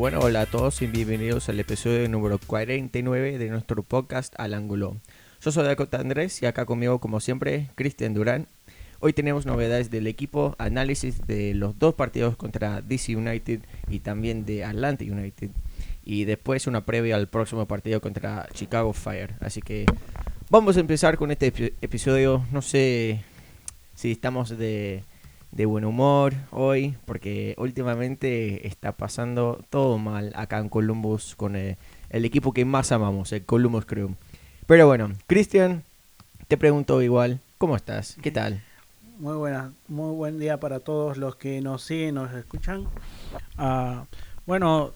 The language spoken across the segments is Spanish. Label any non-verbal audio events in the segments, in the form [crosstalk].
Bueno, hola a todos y bienvenidos al episodio número 49 de nuestro podcast Al Ángulo. Yo soy Dakota Andrés y acá conmigo, como siempre, Cristian Durán. Hoy tenemos novedades del equipo, análisis de los dos partidos contra DC United y también de Atlanta United. Y después una previa al próximo partido contra Chicago Fire. Así que vamos a empezar con este epi- episodio. No sé si estamos de, de buen humor hoy, porque últimamente está pasando todo mal acá en Columbus con eh, el equipo que más amamos, el Columbus Crew. Pero bueno, Cristian, te pregunto igual, ¿cómo estás? ¿Qué tal? Muy buena, muy buen día para todos los que nos siguen, nos escuchan. Ah, bueno,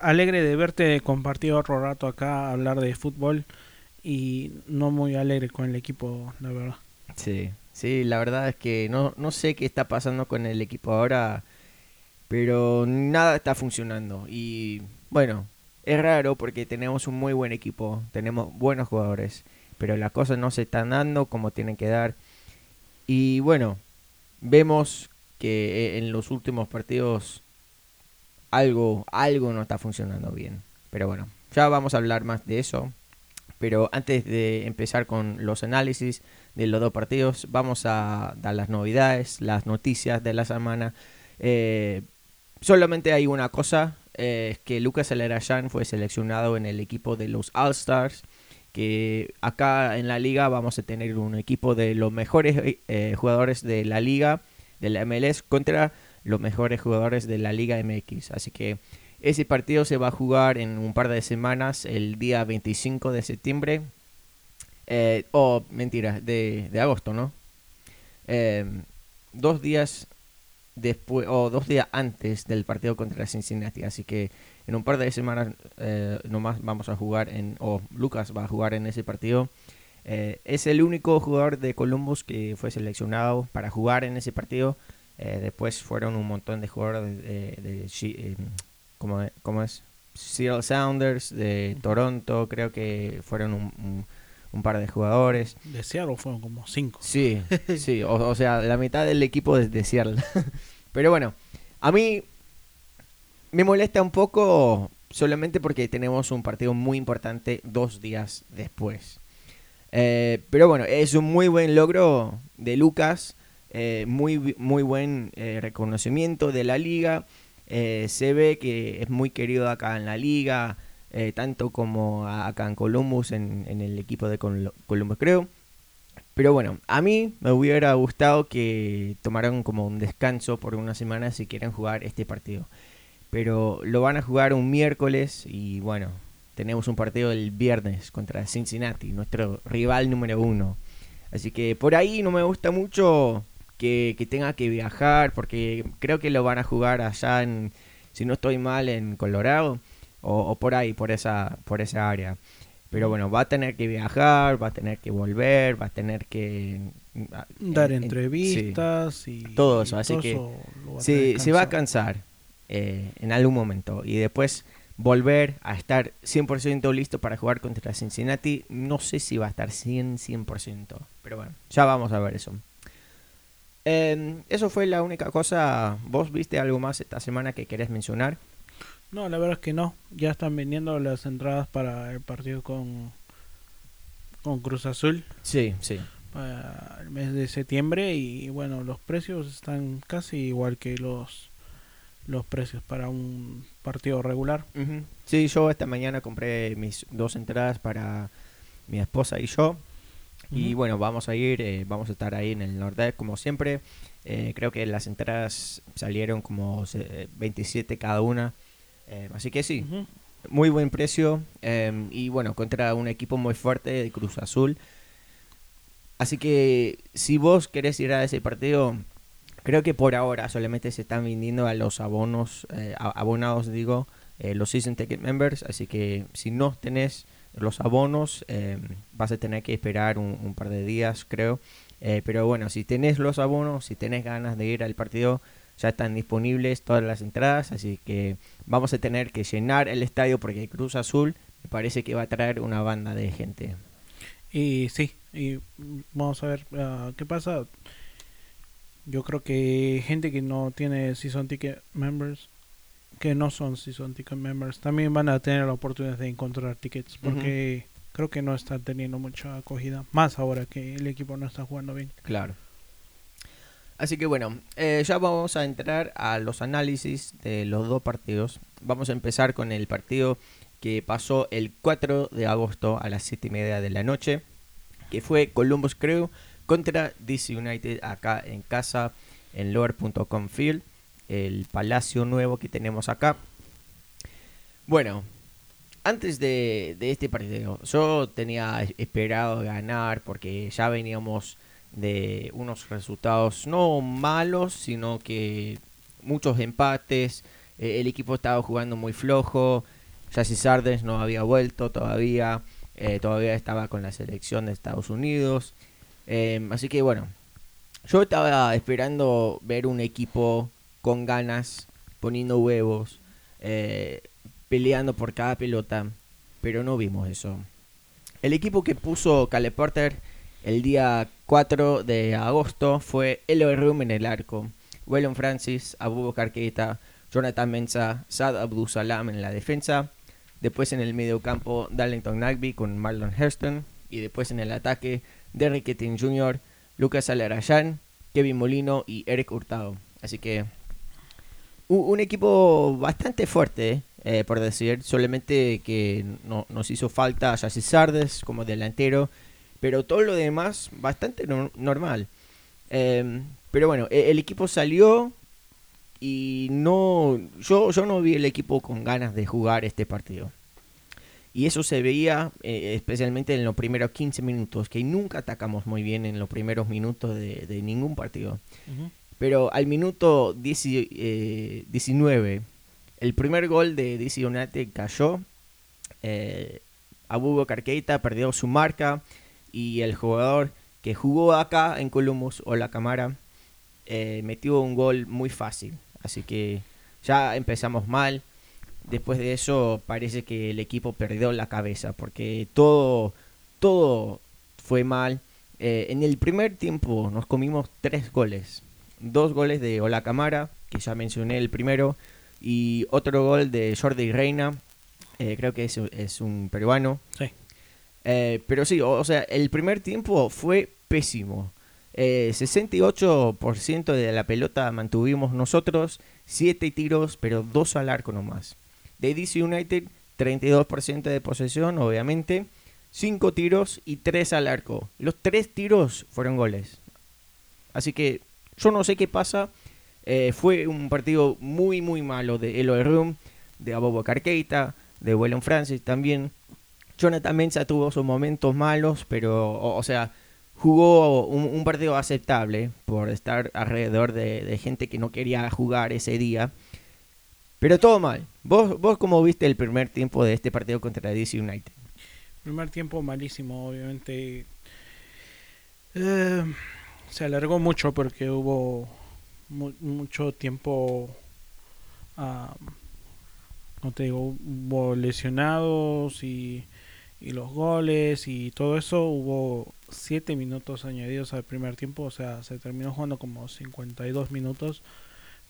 alegre de verte compartir otro rato acá, hablar de fútbol y no muy alegre con el equipo, la verdad. Sí, sí, la verdad es que no, no sé qué está pasando con el equipo ahora, pero nada está funcionando. Y bueno, es raro porque tenemos un muy buen equipo, tenemos buenos jugadores, pero las cosas no se están dando como tienen que dar. Y bueno, vemos que en los últimos partidos algo, algo no está funcionando bien. Pero bueno, ya vamos a hablar más de eso. Pero antes de empezar con los análisis de los dos partidos, vamos a dar las novedades, las noticias de la semana. Eh, solamente hay una cosa, eh, que Lucas Alerayan fue seleccionado en el equipo de los All Stars. Que acá en la liga vamos a tener un equipo de los mejores eh, jugadores de la liga, de la MLS, contra los mejores jugadores de la Liga MX. Así que ese partido se va a jugar en un par de semanas, el día 25 de septiembre. Eh, o mentira, de, de agosto, ¿no? Eh, dos días después, o dos días antes del partido contra Cincinnati. Así que en un par de semanas eh, nomás vamos a jugar en, o Lucas va a jugar en ese partido. Eh, es el único jugador de Columbus que fue seleccionado para jugar en ese partido. Después fueron un montón de jugadores de, ¿cómo, cómo es? Seattle Sounders, de Toronto, creo que fueron un- un par de jugadores. De Seattle fueron como cinco. Sí, [laughs] sí, o, o sea, la mitad del equipo de, de Seattle. [laughs] Pero bueno, a mí me molesta un poco solamente porque tenemos un partido muy importante dos días después. Eh, pero bueno, es un muy buen logro de Lucas, eh, muy, muy buen eh, reconocimiento de la liga. Se ve que es muy querido acá en la liga, eh, tanto como acá en Columbus, en, en el equipo de Col- Columbus creo. Pero bueno, a mí me hubiera gustado que tomaran como un descanso por una semana si quieren jugar este partido. Pero lo van a jugar un miércoles y bueno, tenemos un partido el viernes contra Cincinnati, nuestro rival número uno. Así que por ahí no me gusta mucho que, que tenga que viajar porque creo que lo van a jugar allá en, si no estoy mal, en Colorado o, o por ahí, por esa, por esa área. Pero bueno, va a tener que viajar, va a tener que volver, va a tener que... ah, Dar en- en- sí. entrevistas y Todo eso, y así que eso Sí, se va a cansar eh, en algún momento y después volver a estar 100% listo para jugar contra Cincinnati. No sé si va a estar 100, 100%, pero bueno, ya vamos a ver eso. Em, eso fue la única cosa. ¿Vos viste algo más esta semana que querés mencionar? No, la verdad es que no. Ya están vendiendo las entradas para el partido con, con Cruz Azul. Sí, sí. para el mes de septiembre y bueno los precios están casi igual que los los precios para un partido regular Ujú. Sí, yo esta mañana compré mis dos entradas para mi esposa y yo. Y bueno, vamos a ir, eh, vamos a estar ahí en el Nordec como siempre. Eh, creo que las entradas salieron como se- 27 cada una. Eh, así que sí, muy buen precio. em, y bueno, contra un equipo muy fuerte de Cruz Azul. Así que si vos querés ir a ese partido, creo que por ahora solamente se están vendiendo a los abonos, eh, abonados, digo, eh, los season ticket members. Así que si no tenés los abonos, em, vas a tener que esperar un, un par de días, creo. Pero bueno, si tenés los abonos, si tenés ganas de ir al partido, ya están disponibles todas las entradas. Así que vamos a tener que llenar el estadio porque Cruz Azul me parece que va a traer una banda de gente. y sí y vamos a ver ah, qué pasa yo creo que gente que no tiene season ticket members que no son Season Ticket Members también van a tener la oportunidad de encontrar tickets porque creo que no están teniendo mucha acogida. Más ahora que el equipo no está jugando bien. Claro. Así que bueno, eh, ya vamos a entrar a los análisis de los dos partidos. Vamos a empezar con el partido que pasó el 4 de agosto a las 7 y media de la noche, que fue Columbus Crew contra DC United acá en casa, en lower.com field, el palacio nuevo que tenemos acá. Bueno, antes de, de, este partido, yo tenía esperado ganar porque ya veníamos de unos resultados no malos, sino que muchos empates. Eh, el equipo estaba jugando muy flojo. Jesse Sardes no había vuelto todavía. Eh, todavía estaba con la selección de Estados Unidos. Em, así que bueno, yo estaba esperando ver un equipo con ganas, poniendo huevos, eh, peleando por cada pelota, pero no vimos eso. El equipo que puso Caleb Porter el día 4 de agosto fue Eloy Room en el arco, Wellon Francis, Abu Keita, Jonathan Mensa, Sad Abdul Salam en la defensa, después en el medio campo Darlington Nagby con Marlon Hurston y después en el ataque Derrick Etting Jr., Lucas Alarayan, Kevin Molino y Eric Hurtado. Así que un, equipo bastante fuerte, eh, por decir, solamente que no, nos hizo falta Jesse Sardes como delantero pero todo lo demás bastante normal. Em, pero bueno, e-, el equipo salió y no yo, yo no vi el equipo con ganas de jugar este partido. Y eso se veía eh, especialmente en los primeros 15 minutos, que nunca atacamos muy bien en los primeros minutos de, ningún partido. Pero al minuto 19, eh, el primer gol de DC United cayó. Eh, Abubo Carqueita perdió su marca y el jugador que jugó acá en Columbus o la Cámara eh, metió un gol muy fácil. Así que ya empezamos mal. Después de eso parece que el equipo perdió la cabeza porque todo, todo fue mal. Eh, en el primer tiempo nos comimos tres goles. Dos goles de Ola Camara, que ya mencioné el primero, y otro gol de Jordi Reina, eh, creo que es, es un peruano. Sí. Eh, pero sí, o, sea, el primer tiempo fue pésimo. 68% eh, de la pelota mantuvimos nosotros, 7 tiros, pero 2 al arco nomás. De DC United, 32% de posesión, obviamente, 5 tiros y 3 al arco. Los 3 tiros fueron goles. Así que yo no sé qué pasa. Eh, fue un partido muy, muy malo de Eloy Room, de Abobo Carqueita, de Wellon Francis también. Jonathan Mensa tuvo sus momentos malos, pero, o, sea, jugó un, partido aceptable por estar alrededor de, gente que no quería jugar ese día. Pero todo mal. ¿Vos, ¿Vos cómo viste el primer tiempo de este partido contra DC United? Primer tiempo malísimo, obviamente. Eh, se alargó mucho porque hubo mucho tiempo. Ah, no te digo, hubo lesionados y y los goles y todo eso, hubo 7 minutos añadidos al primer tiempo, o sea, se terminó jugando como 52 minutos,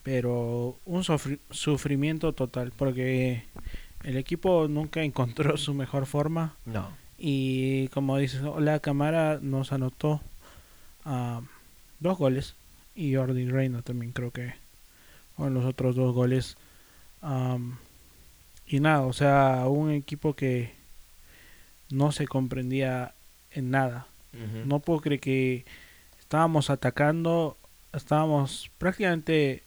pero un sufrimiento total, porque el equipo nunca encontró su mejor forma. No. Y como dices, la cámara nos anotó uh, dos goles y Jordi Reina también creo que fueron los otros dos goles. y nada, o sea, un equipo que no se comprendía en nada. No puedo creer que estábamos atacando, estábamos prácticamente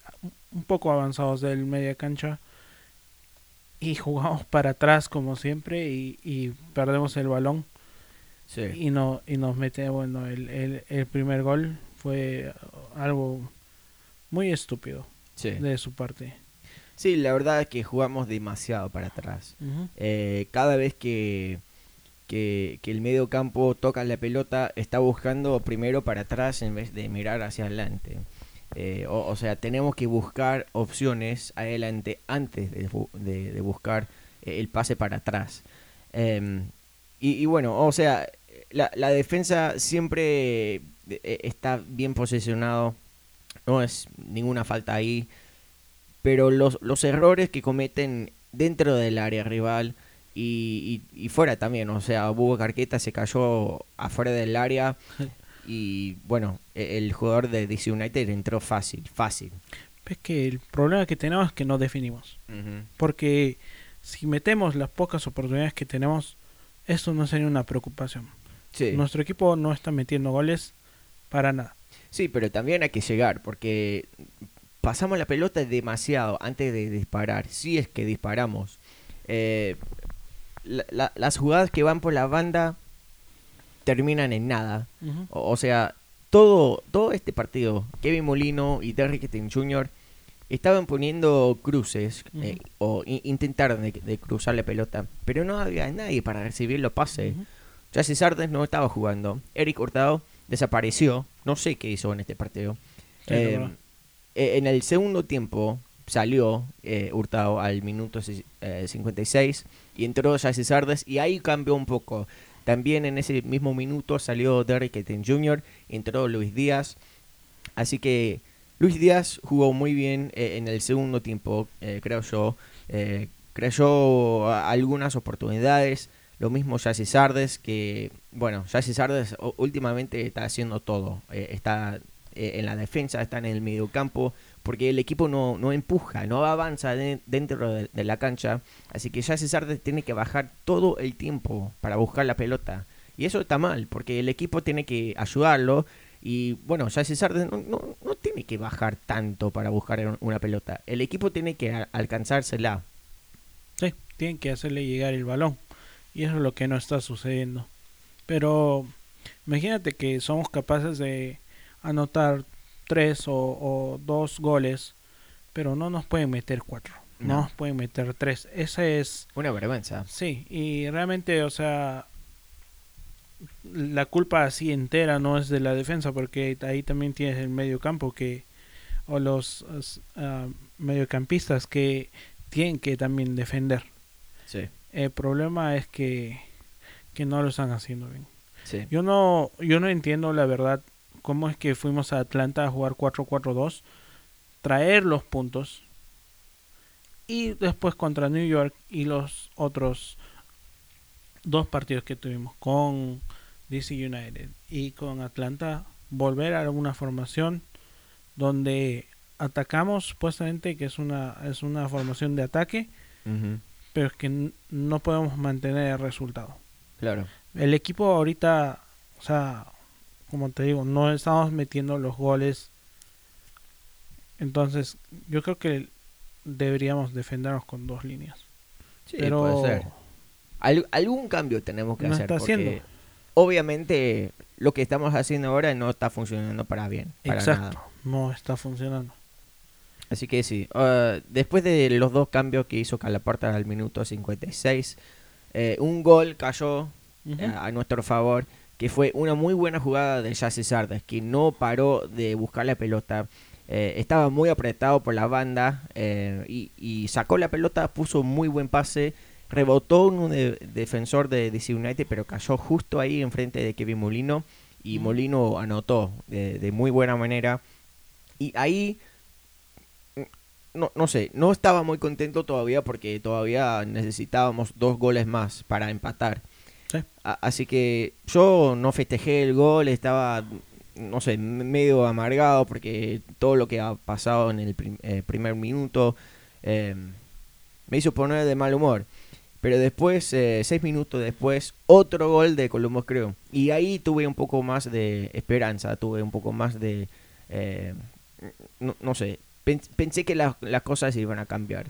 un poco avanzados del media cancha y jugamos para atrás como siempre y, perdemos el balón. Y, no, y nos mete, bueno, el, el, primer gol fue algo muy estúpido de su parte. Sí, la verdad es que jugamos demasiado para atrás. Eh, cada vez que que, el medio campo toca la pelota, está buscando primero para atrás en vez de mirar hacia adelante. Eh, o, sea, tenemos que buscar opciones adelante antes de, buscar eh, el pase para atrás. Em, y, bueno, o sea, la, defensa siempre eh, está bien posicionado, no es ninguna falta ahí. pero los, los errores que cometen dentro del área rival y, y, y fuera también, o sea, Bugo Carqueta se cayó afuera del área y bueno, e- el jugador de DC United entró fácil, fácil. Es que el problema que tenemos es que no definimos. Porque si metemos las pocas oportunidades que tenemos, eso no sería una preocupación. Sí. Nuestro equipo no está metiendo goles para nada. Sí, pero también hay que llegar, porque pasamos la pelota demasiado antes de disparar. Si es que disparamos. Eh, la- la- las jugadas que van por la banda terminan en nada. O, o sea, todo, todo este partido, Kevin Molino y Derrick Jr. estaban poniendo cruces eh, o intentaron de, de cruzar la pelota, pero no había nadie para recibir los pases. Jesse Sardes no estaba jugando. Eric Hurtado desapareció. No sé qué hizo en este partido. Sí, Eh, eh, en el segundo tiempo salió eh, Hurtado al minuto si- eh, 56 y entró Jesse Sardes y ahí cambió un poco. También en ese mismo minuto salió Derrick Etienne Jr., entró Luis Díaz. Así que Luis Díaz jugó muy bien eh, en el segundo tiempo, eh, creo yo. Eh, creyó algunas oportunidades. Lo mismo Jesse Sardes, que, bueno, Jesse Sardes últimamente está haciendo todo. Eh, está en la defensa, está en el mediocampo, porque el equipo no, no empuja, no avanza de- dentro de, la cancha. Así que Jesse Sardes tiene que bajar todo el tiempo para buscar la pelota. Y eso está mal, porque el equipo tiene que ayudarlo. Y bueno, Jesse Sardes no, no, tiene que bajar tanto para buscar una pelota. El equipo tiene que alcanzársela. Sí, tienen que hacerle llegar el balón. Y eso es lo que no está sucediendo. Pero imagínate que somos capaces de anotar tres o, o dos goles, pero no nos pueden meter cuatro. No, No. nos pueden meter tres. Esa es, Una vergüenza. sí, y realmente, o sea, la culpa así entera no es de la defensa, porque ahí también tienes el medio campo que, o los ah, mediocampistas que tienen que también defender. Sí, El problema es que, que no lo están haciendo bien. sí. Yo no, yo no entiendo la verdad cómo es que fuimos a Atlanta a jugar 4-4-2, traer los puntos y después contra New York y los otros dos partidos que tuvimos con DC United y con Atlanta volver a una formación donde atacamos supuestamente que es una es una formación de ataque pero es que no podemos mantener el resultado. Claro. El equipo ahorita, o sea, como te digo, no estamos metiendo los goles. Entonces, yo creo que deberíamos defendernos con dos líneas. Sí, pero puede ser. Al- algún cambio tenemos que No hacer. está porque haciendo. Obviamente, lo que estamos haciendo ahora no está funcionando para bien. Para exacto, nada. no está funcionando. Así que sí. ah, después de los dos cambios que hizo Calaporta al minuto 56, eh, un gol cayó eh, a nuestro favor, que fue una muy buena jugada de Jesse Sardes, que no paró de buscar la pelota. Eh, estaba muy apretado por la banda eh, y, y sacó la pelota, puso muy buen pase, rebotó un de- defensor de DC United, pero cayó justo ahí enfrente de Kevin Molino y Ujú. Molino anotó de, de muy buena manera. Y ahí, mm, no, no sé, no estaba muy contento todavía porque todavía necesitábamos dos goles más para empatar. Sí. Así que yo no festejé el gol, estaba, no sé, medio amargado porque todo lo que ha pasado en el prim- eh, primer minuto eh, me hizo poner de mal humor. Pero después, eh, seis minutos después, otro gol de Columbus Crew. Y ahí tuve un poco más de esperanza, tuve un poco más de... eh, no, no sé, pen- pensé que la- las cosas iban a cambiar.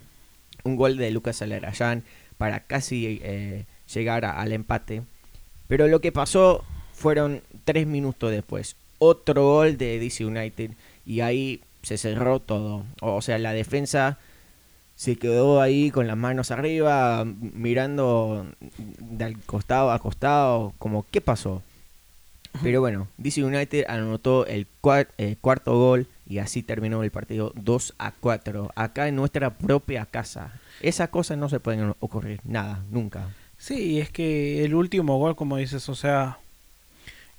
Un gol de Lucas Alarayán para casi eh, llegar al empate. Pero lo que pasó fueron tres minutos después. Otro gol de DC United y ahí se cerró todo. O sea, la defensa se quedó ahí con las manos arriba, mirando del costado a costado, como ¿qué pasó? Pero bueno, DC United anotó el cua- eh, cuarto gol y así terminó el partido 2 a 4, acá en nuestra propia casa. Esas cosas no se pueden ocurrir, nada, nunca. Sí, es que el último gol, como dices, o sea,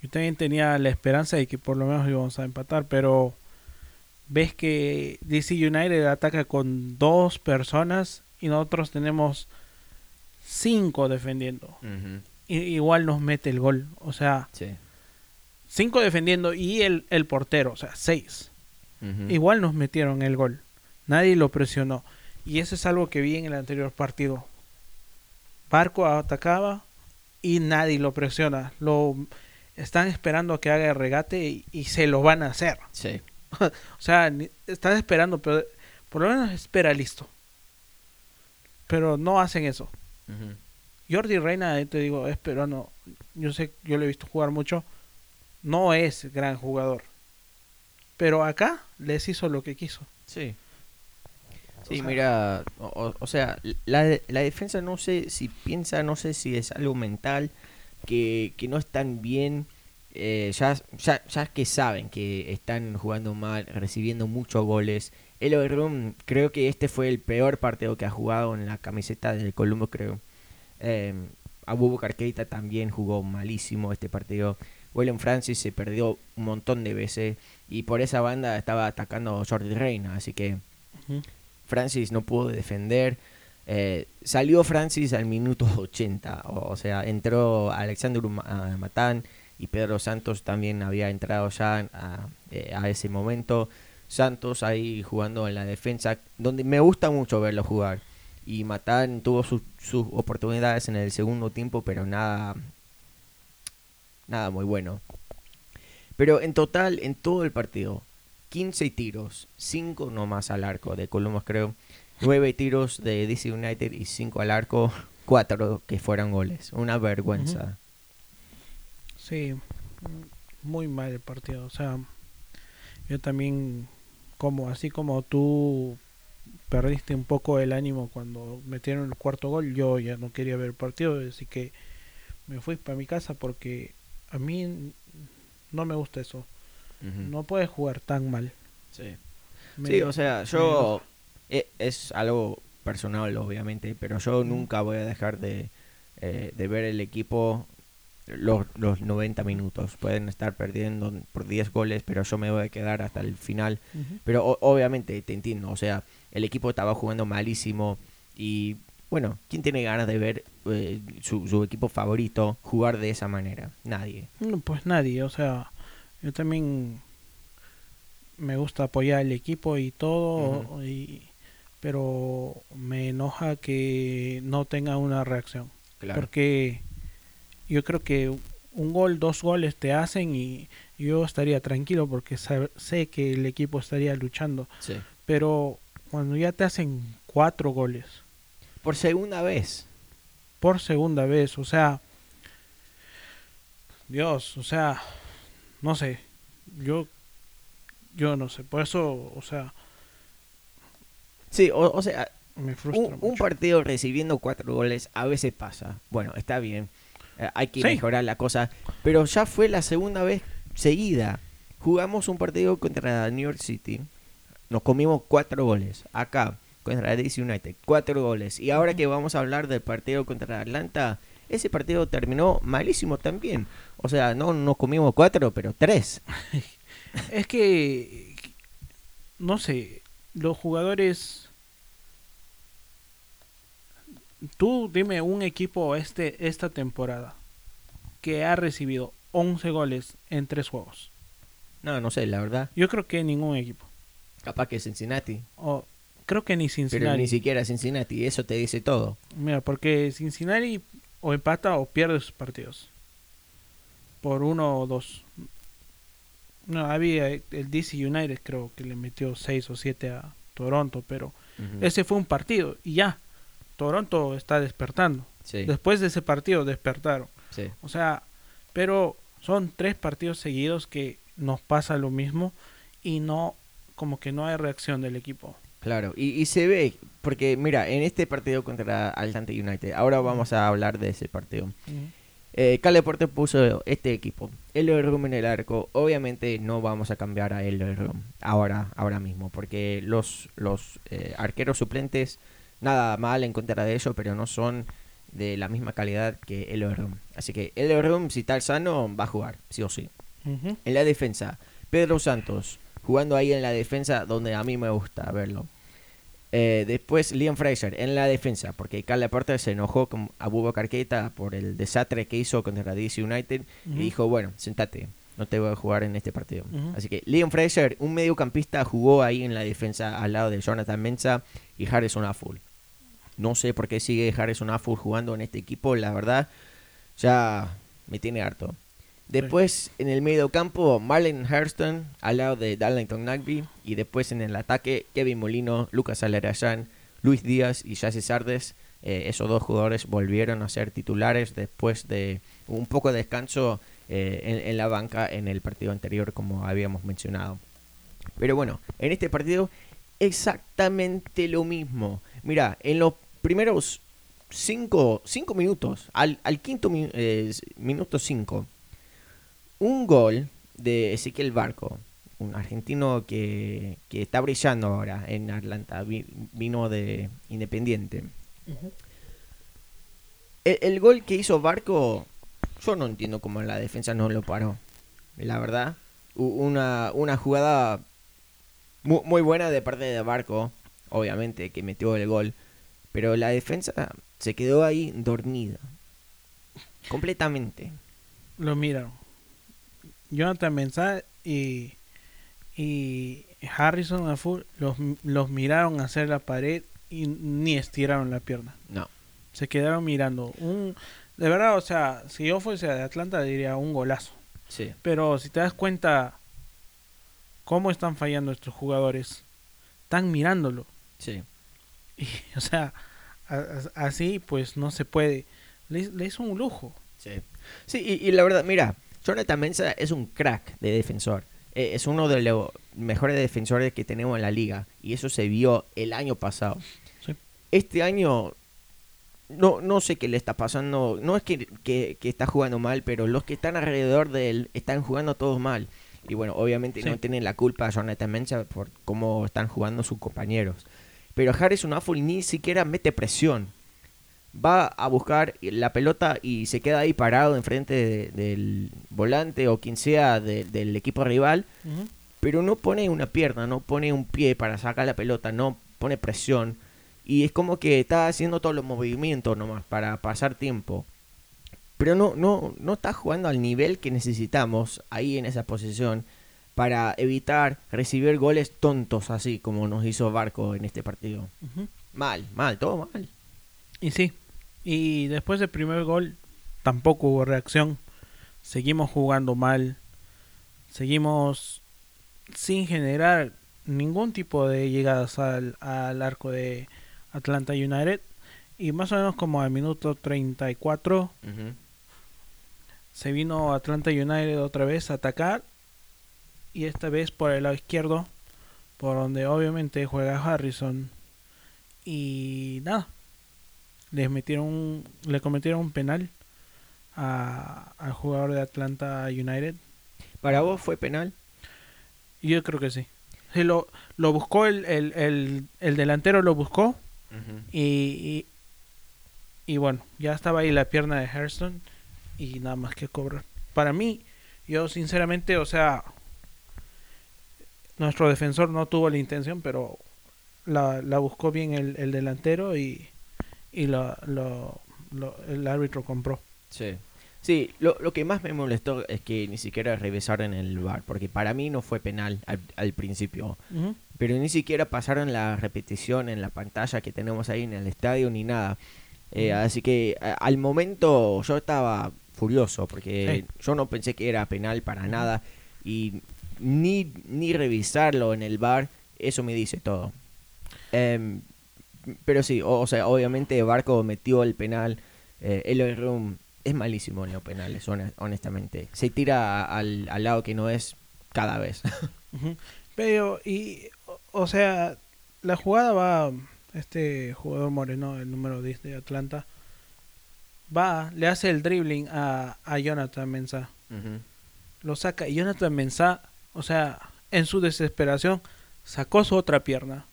yo también tenía la esperanza de que por lo menos íbamos a empatar, pero ves que DC United ataca con dos personas y nosotros tenemos cinco defendiendo. y, igual nos mete el gol. O sea, cinco defendiendo y el, el portero, o sea, seis. Igual nos metieron el gol. Nadie lo presionó. Y eso es algo que vi en el anterior partido. Barco atacaba y nadie lo presiona. Lo están esperando que haga el regate y, se lo van a hacer. Sí. [laughs] o sea, están esperando, pero por lo menos espera listo. Pero no hacen eso. Jordi Reina, te digo, es peruano. Yo sé, yo lo he visto jugar mucho. No es gran jugador. Pero acá les hizo lo que quiso. Sí. Sí, mira, o, sea, la, la, defensa no sé si piensa, no sé si es algo mental, que, que no están bien, eh, ya, ya, ya que saben que están jugando mal, recibiendo muchos goles. El Overroom, creo que este fue el peor partido que ha jugado en la camiseta del Colombo, creo. Eh, Abubo Carqueita también jugó malísimo este partido. William Francis se perdió un montón de veces y por esa banda estaba atacando Jordi Reina, así que Francis no pudo defender. Eh, salió Francis al minuto [laughs] 80, o, sea, entró Alexander Matán y Pedro Santos también había entrado ya a, eh, a, ese momento. Santos ahí jugando en la defensa, donde me gusta mucho verlo jugar. Y Matán tuvo sus oportunidades en el segundo tiempo, pero nada, nada muy bueno. Pero en total, en todo el partido, 15 tiros, 5 nomás al arco de Columbus, creo. 9 tiros de DC United y 5 al arco, 4 que fueron goles. Una vergüenza. Sí, muy mal el partido. O sea, yo también, como así como tú perdiste un poco el ánimo cuando metieron el cuarto gol, yo ya no quería ver el partido, así que me fui para mi casa porque a mí no me gusta eso. No puedes jugar tan mal. Sí. sí, o sea, yo... E, es, algo personal, obviamente, pero yo nunca voy a dejar de, eh, de ver el equipo los, los 90 minutos. Pueden estar perdiendo por 10 goles, pero yo me voy a quedar hasta el final. Pero obviamente te entiendo, o sea, el equipo estaba jugando malísimo y bueno, ¿quién tiene ganas de ver eh, su, su, equipo favorito jugar de esa manera? Nadie. No, pues nadie, o sea, yo también me gusta apoyar el equipo y todo, y, pero me enoja que no tenga una reacción. Porque yo creo que un gol, dos goles te hacen y yo estaría tranquilo porque sé que el equipo estaría luchando. Pero cuando ya te hacen cuatro goles. Por segunda vez. Por segunda vez, o sea... Dios, o sea, no sé, yo, yo no sé, por eso, o sea... Sí, o, sea, me frustra un, partido recibiendo cuatro goles a veces pasa. Bueno, está bien, eh, hay que mejorar la cosa, pero ya fue la segunda vez seguida. Jugamos un partido contra New York City, nos comimos cuatro goles. Acá, contra DC United, cuatro goles. Y ahora que vamos a hablar del partido contra Atlanta, ese partido terminó malísimo también. O sea, no nos comimos cuatro, pero tres. [laughs] es que, no sé, los jugadores... Tú dime un equipo este, esta temporada que ha recibido 11 goles en tres juegos. No, no sé, la verdad. Yo creo que ningún equipo. Capaz que Cincinnati. O, creo que ni Cincinnati. Pero ni siquiera Cincinnati, eso te dice todo. Mira, porque Cincinnati o empata o pierde sus partidos. Por uno o dos. No, había el DC United creo que le metió 6 o 7 a Toronto, pero ese fue un partido y ya. Toronto está despertando. Después de ese partido despertaron. O sea, pero son tres partidos seguidos que nos pasa lo mismo y no, como que no hay reacción del equipo. Claro, y, se ve, porque mira, en este partido contra Atlanta United, ahora vamos a hablar de ese partido. Eh, Porte puso este equipo, el Room en el arco. Obviamente no vamos a cambiar a el Room ahora, ahora mismo, porque los, los eh, arqueros suplentes, nada mal en contra de ellos, pero no son de la misma calidad que el Room. Así que el Room, si está sano, va a jugar, sí o sí. En la defensa, Pedro Santos, jugando ahí en la defensa donde a mí me gusta verlo. Eh, después Liam Fraser en la defensa, porque Carla Porter se enojó con Abubakar Keita por el desastre que hizo contra DC United y dijo, bueno, sentate, no te voy a jugar en este partido. Así que Liam Fraser, un mediocampista, jugó ahí en la defensa al lado de Jonathan Mensah y Harrison Affle. No sé por qué sigue Harrison Affle jugando en este equipo, la verdad, ya me tiene harto. Después en el medio campo, Marlon Hurston al lado de Darlington Nagby. Y después en el ataque, Kevin Molino, Lucas Alarayan, Luis Díaz y Jesse Sardes. Eh, esos dos jugadores volvieron a ser titulares después de un poco de descanso eh, en, la banca en el partido anterior, como habíamos mencionado. Pero bueno, en este partido exactamente lo mismo. Mira, en los primeros cinco, cinco minutos, al, al quinto eh, minuto 5, un gol de Ezequiel Barco, un argentino que, que está brillando ahora en Atlanta, vi- vino de Independiente. El, el gol que hizo Barco, yo no entiendo cómo la defensa no lo paró. La verdad, una, una jugada mu- muy, buena de parte de Barco, obviamente, que metió el gol. Pero la defensa se quedó ahí dormida. Completamente. Lo miraron. Jonathan Mensah y, y Harrison a full los, los miraron hacer la pared y ni estiraron la pierna. No. Se quedaron mirando. Un, de verdad, o sea, si yo fuese de Atlanta diría un golazo. Sí. Pero si te das cuenta cómo están fallando estos jugadores, están mirándolo. Sí. Y, [laughs] o sea, a- a- así pues no se puede. Le, le hizo un lujo. Sí, sí y, y la verdad, mira, Jonathan Mensah es un crack de defensor. Eh, es uno de los mejores defensores que tenemos en la liga. Y eso se vio el año pasado. Sí. Este año, no, no sé qué le está pasando. No es que, que- que está jugando mal, pero los que están alrededor de él están jugando todos mal. Y bueno, obviamente Sí. no tienen la culpa a Jonathan Mensah por cómo están jugando sus compañeros. Pero Harrison Affle ni siquiera mete presión va a buscar la pelota y se queda ahí parado enfrente de- del volante o quien sea de- del equipo rival, pero no pone una pierna, no pone un pie para sacar la pelota, no pone presión. Y es como que está haciendo todos los movimientos nomás para pasar tiempo. Pero no, no, no está jugando al nivel que necesitamos ahí en esa posición para evitar recibir goles tontos así como nos hizo Barco en este partido. Mal, mal, todo mal. Y sí. Y después del primer gol tampoco hubo reacción. Seguimos jugando mal. Seguimos sin generar ningún tipo de llegadas al, al arco de Atlanta United. Y más o menos como al minuto 34 Ujú. se vino Atlanta United otra vez a atacar. Y esta vez por el lado izquierdo. Por donde obviamente juega Harrison. Y nada. Les metieron le cometieron un penal a- al jugador de Atlanta United. ¿Para vos fue penal? Yo creo que sí. Sí, lo, lo buscó el, el, el, el delantero, lo buscó. Y, y, y bueno, ya estaba ahí la pierna de Hairston y nada más que cobrar. Para mí, yo sinceramente, o sea, nuestro defensor no tuvo la intención, pero la, la buscó bien el, el delantero y, y lo, lo- lo- el árbitro compró. Sí. Sí, lo, lo que más me molestó es que ni siquiera revisaron el VAR, porque para mí no fue penal al, al principio. Ujú. Pero ni siquiera pasaron la repetición en la pantalla que tenemos ahí en el estadio ni nada. Eh. Así que a- al momento yo estaba furioso, porque Sí. yo no pensé que era penal para nada. Y ni, ni revisarlo en el VAR, eso me dice todo. Em, pero sí, o, o sea, obviamente Barco metió el penal. Eh, Eloy Room es malísimo en los penales, hone- honestamente. Se tira al, al lado que no es cada vez. [laughs] Pero, y, o, sea, la jugada va, este jugador moreno, el número 10 de Atlanta, va, le hace el dribbling a, a Jonathan Mensah. Lo saca y Jonathan Mensah, o sea, en su desesperación, sacó su otra pierna.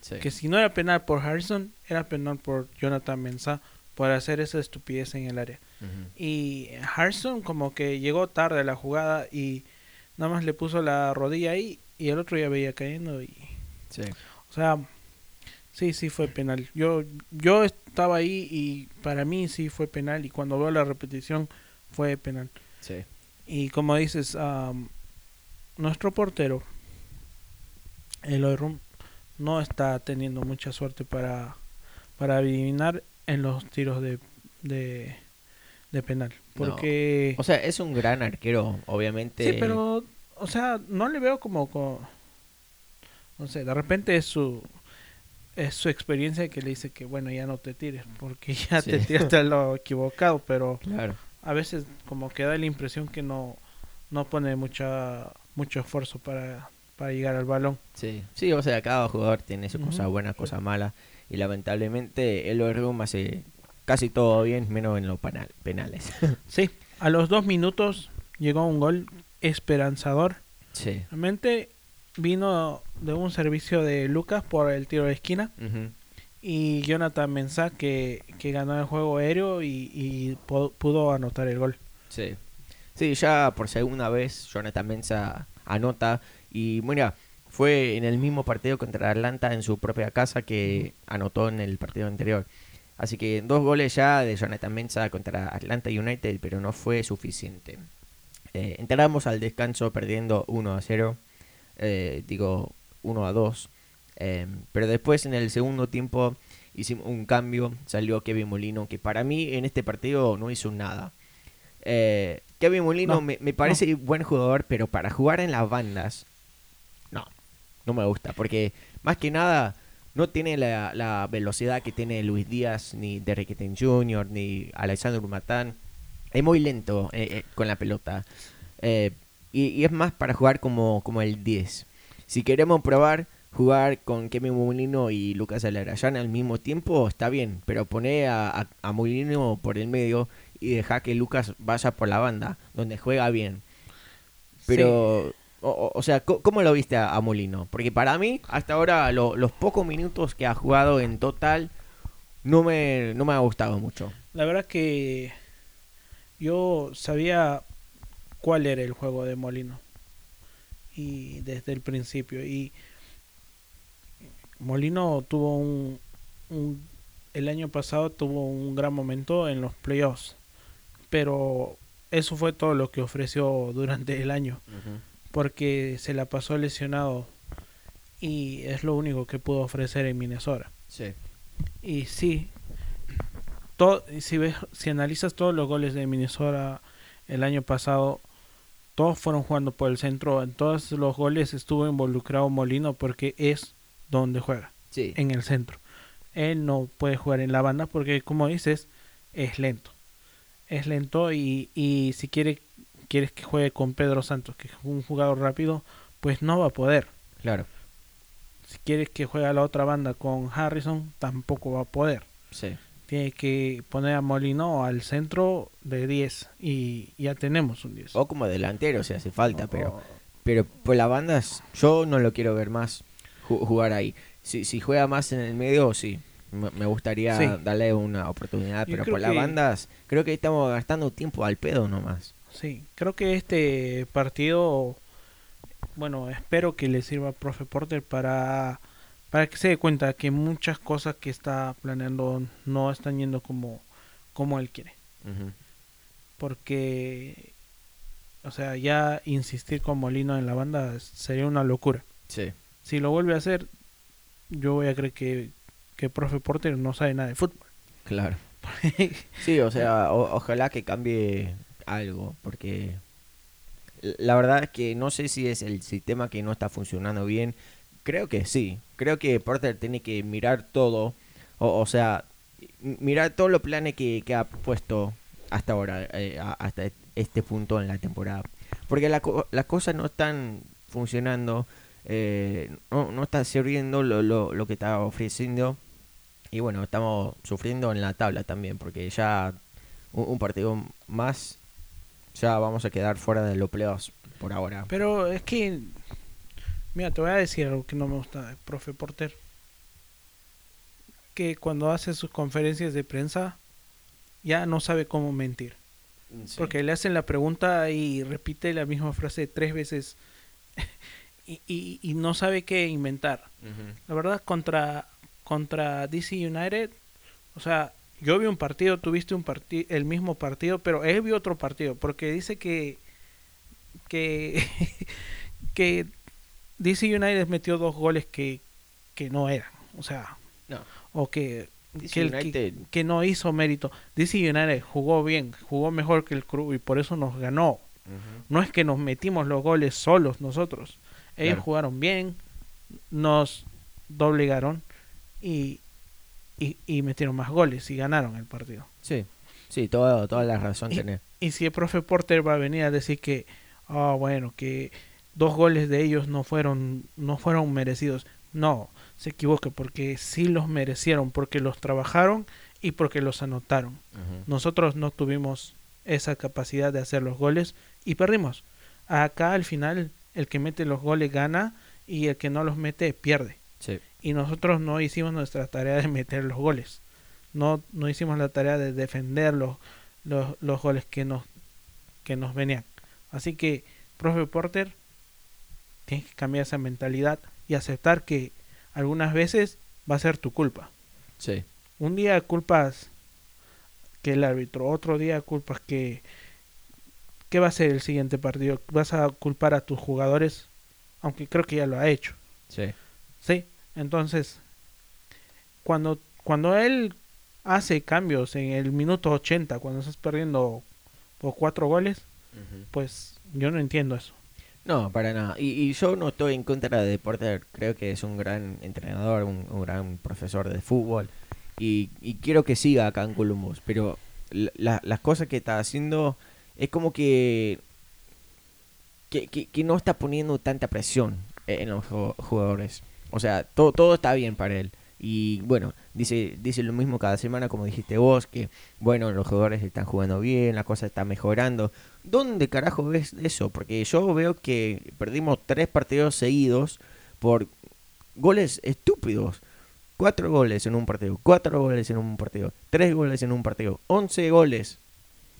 Sí. Que si no era penal por Harrison, era penal por Jonathan Mensah por hacer esa estupidez en el área. Y Harrison como que llegó tarde a la jugada y nada más le puso la rodilla ahí y el otro ya veía cayendo y Sí. o sea sí sí fue penal yo yo estaba ahí y para mí sí fue penal y cuando veo la repetición fue penal Sí. y como dices am, nuestro portero Eloy Rum no está teniendo mucha suerte para para adivinar en los tiros de de, de penal No. porque O sea, es un gran arquero, obviamente. Sí, pero, o sea, no le veo como, co- no sé, de repente es su, es su experiencia que le dice que, bueno, ya no te tires, porque ya Sí. te tiraste a lo equivocado, pero Claro. a veces como que da la impresión que no, no pone mucha, mucho esfuerzo para, para llegar al balón. Sí. Sí, o sea, cada jugador tiene su cosa Ujú. buena, cosa mala. Y lamentablemente el Room hace casi todo bien, menos en los penal- penales. [laughs] Sí, a los dos minutos llegó un gol esperanzador. sí. Realmente vino de un servicio de Lucas por el tiro de esquina. Ujú. y Jonathan Mensah que, que ganó el juego aéreo y, y pudo anotar el gol. Sí. Sí, ya por segunda vez Jonathan Mensah anota y mira, fue en el mismo partido contra Atlanta en su propia casa que anotó en el partido anterior. Así que dos goles ya de Jonathan Mensah contra Atlanta United, pero no fue suficiente. Eh, entramos al descanso perdiendo 1 a 0, eh, digo 1 a 2. eh, pero después en el segundo tiempo hicimos un cambio, salió Kevin Molino, que para mí en este partido no hizo nada. Eh, Kevin Molino No, me, me parece buen jugador, pero para jugar en las bandas, no me gusta, porque más que nada no tiene la, velocidad que tiene Luis Díaz, ni Derrick Jr., ni Alexander Matán. Es muy lento eh, eh, con la pelota. Eh, y, es más para jugar como, como el 10. Si queremos probar jugar con Kevin Molino y Lucas Alarayán al mismo tiempo, está bien, pero poné a, a, Molino por el medio y deja que Lucas vaya por la banda, donde juega bien. Pero, o- o sea, ¿cómo lo viste a, a Molino? Porque para mí, hasta ahora, lo- los pocos minutos que ha jugado en total, no me, no me ha gustado mucho. La verdad que yo sabía cuál era el juego de Molino. Y desde el principio. Y Molino tuvo un, un- el año pasado tuvo un gran momento en los playoffs. Pero eso fue todo lo que ofreció durante el año porque se la pasó lesionado y es lo único que pudo ofrecer en Minnesota Sí. y sí, to- si ves, si analizas todos los goles de Minnesota el año pasado, todos fueron jugando por el centro. En todos los goles estuvo involucrado Molino porque es donde juega, Sí. en el centro. Él no puede jugar en la banda porque, como dices, es lento. Es lento y, y si quiere, quieres que juegue con Pedro Santos, que es un jugador rápido, pues no va a poder. Claro. Si quieres que juegue a la otra banda con Harrison, tampoco va a poder. Sí. Tiene que poner a Molino al centro de 10 y ya tenemos un 10. O como delantero, si hace falta, pero... O- Pero por las bandas, yo no lo quiero ver más ju- jugar ahí. Si, si juega más en el medio, sí. Me gustaría Sí. darle una oportunidad. Pero por las que- bandas, creo que estamos gastando tiempo al pedo nomás. Sí, creo que este partido, bueno, espero que le sirva a Profe Porter para, para que se dé cuenta que muchas cosas que está planeando no están yendo como, como él quiere. Porque, o sea, ya insistir con Molino en la banda sería una locura. Sí. Si lo vuelve a hacer, yo voy a creer que, que Profe Porter no sabe nada de fútbol. Claro. [laughs] Sí, o sea, o- ojalá que cambie algo, porque la verdad es que no sé si es el sistema que no está funcionando bien. Creo que sí. Creo que Porter tiene que mirar todo, o, o sea, mirar todos los planes que, que ha puesto hasta ahora, eh, hasta este punto en la temporada. Porque las cosas no están funcionando, eh, no, no está sirviendo lo, lo, lo que está ofreciendo. Y bueno, estamos sufriendo en la tabla también, porque ya un partido más, ya vamos a quedar fuera de los playoffs por ahora. Pero es que, mira, te voy a decir algo que no me gusta de Profe Porter. Que cuando hace sus conferencias de prensa, ya no sabe cómo mentir. Porque le hacen la pregunta y repite la misma frase tres veces. [laughs] y, y- y no sabe qué inventar. La verdad, contra, contra DC United, o sea, yo vi un partido, tuviste un partido, el mismo partido, pero él vio otro partido, porque dice que que, [laughs] que DC United metió dos goles que, que no eran, o sea, No. o que, que, no hizo mérito. DC United jugó bien, jugó mejor que el club y por eso nos ganó. No es que nos metimos los goles solos nosotros. Ellos Claro. jugaron bien, nos doblegaron y, y, y metieron más goles y ganaron el partido. Sí, sí, toda, toda la razón Y- tenés. Y si el profe Porter va a venir a decir que, ah, bueno, que dos goles de ellos no fueron, no fueron merecidos. No, se equivoca porque sí los merecieron, porque los trabajaron y porque los anotaron. Nosotros no tuvimos esa capacidad de hacer los goles y perdimos. Acá al final el que mete los goles gana y el que no los mete pierde. Sí, Y nosotros no hicimos nuestra tarea de meter los goles. No, no hicimos la tarea de defender los, los, los goles que nos, que nos venían. Así que, profe Porter, tienes que cambiar esa mentalidad y aceptar que algunas veces va a ser tu culpa. sí, Un día culpas que el árbitro, otro día culpas que... ¿Qué va a ser el siguiente partido? ¿Vas a culpar a tus jugadores? Aunque creo que ya lo ha hecho. sí. Sí, entonces, cuando, cuando él hace cambios en el minuto 80, cuando estás perdiendo por cuatro goles, pues yo no entiendo eso. No, para nada. Y, y yo no estoy en contra de Porter. Creo que es un gran entrenador, un, un gran profesor de fútbol. Y, y quiero que siga acá en Columbus. Pero la- la- las cosas que está haciendo es como que, que, que, que no está poniendo tanta presión en los ju- jugadores. O sea, todo, todo está bien para él. Y bueno, dice, dice lo mismo cada semana, como dijiste vos, que bueno, los jugadores están jugando bien, la cosa está mejorando. ¿Dónde carajo ves eso? Porque yo veo que perdimos tres partidos seguidos por goles estúpidos. Cuatro goles en un partido, cuatro goles en un partido, tres goles en un partido, once goles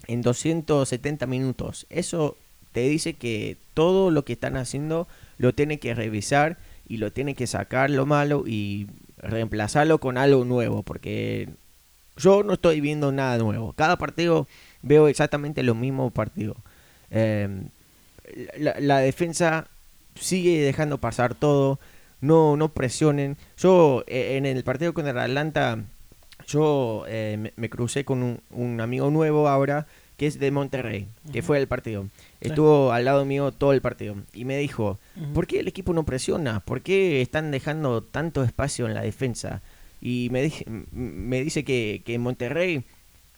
en 270 minutos. Eso te dice que todo lo que están haciendo lo tiene que revisar y lo tiene que sacar lo malo y reemplazarlo con algo nuevo, porque yo no estoy viendo nada nuevo. Cada partido veo exactamente los mismos partidos. Eh, la, defensa sigue dejando pasar todo. No, no presionen. Yo eh, en el partido con el Atlanta, yo eh, me, crucé con un amigo nuevo ahora que es de Monterrey, que fue el partido. Sí. Estuvo al lado mío todo el partido y me dijo, ¿por qué el equipo no presiona? ¿Por qué están dejando tanto espacio en la defensa? Y me, me dice que, que en Monterrey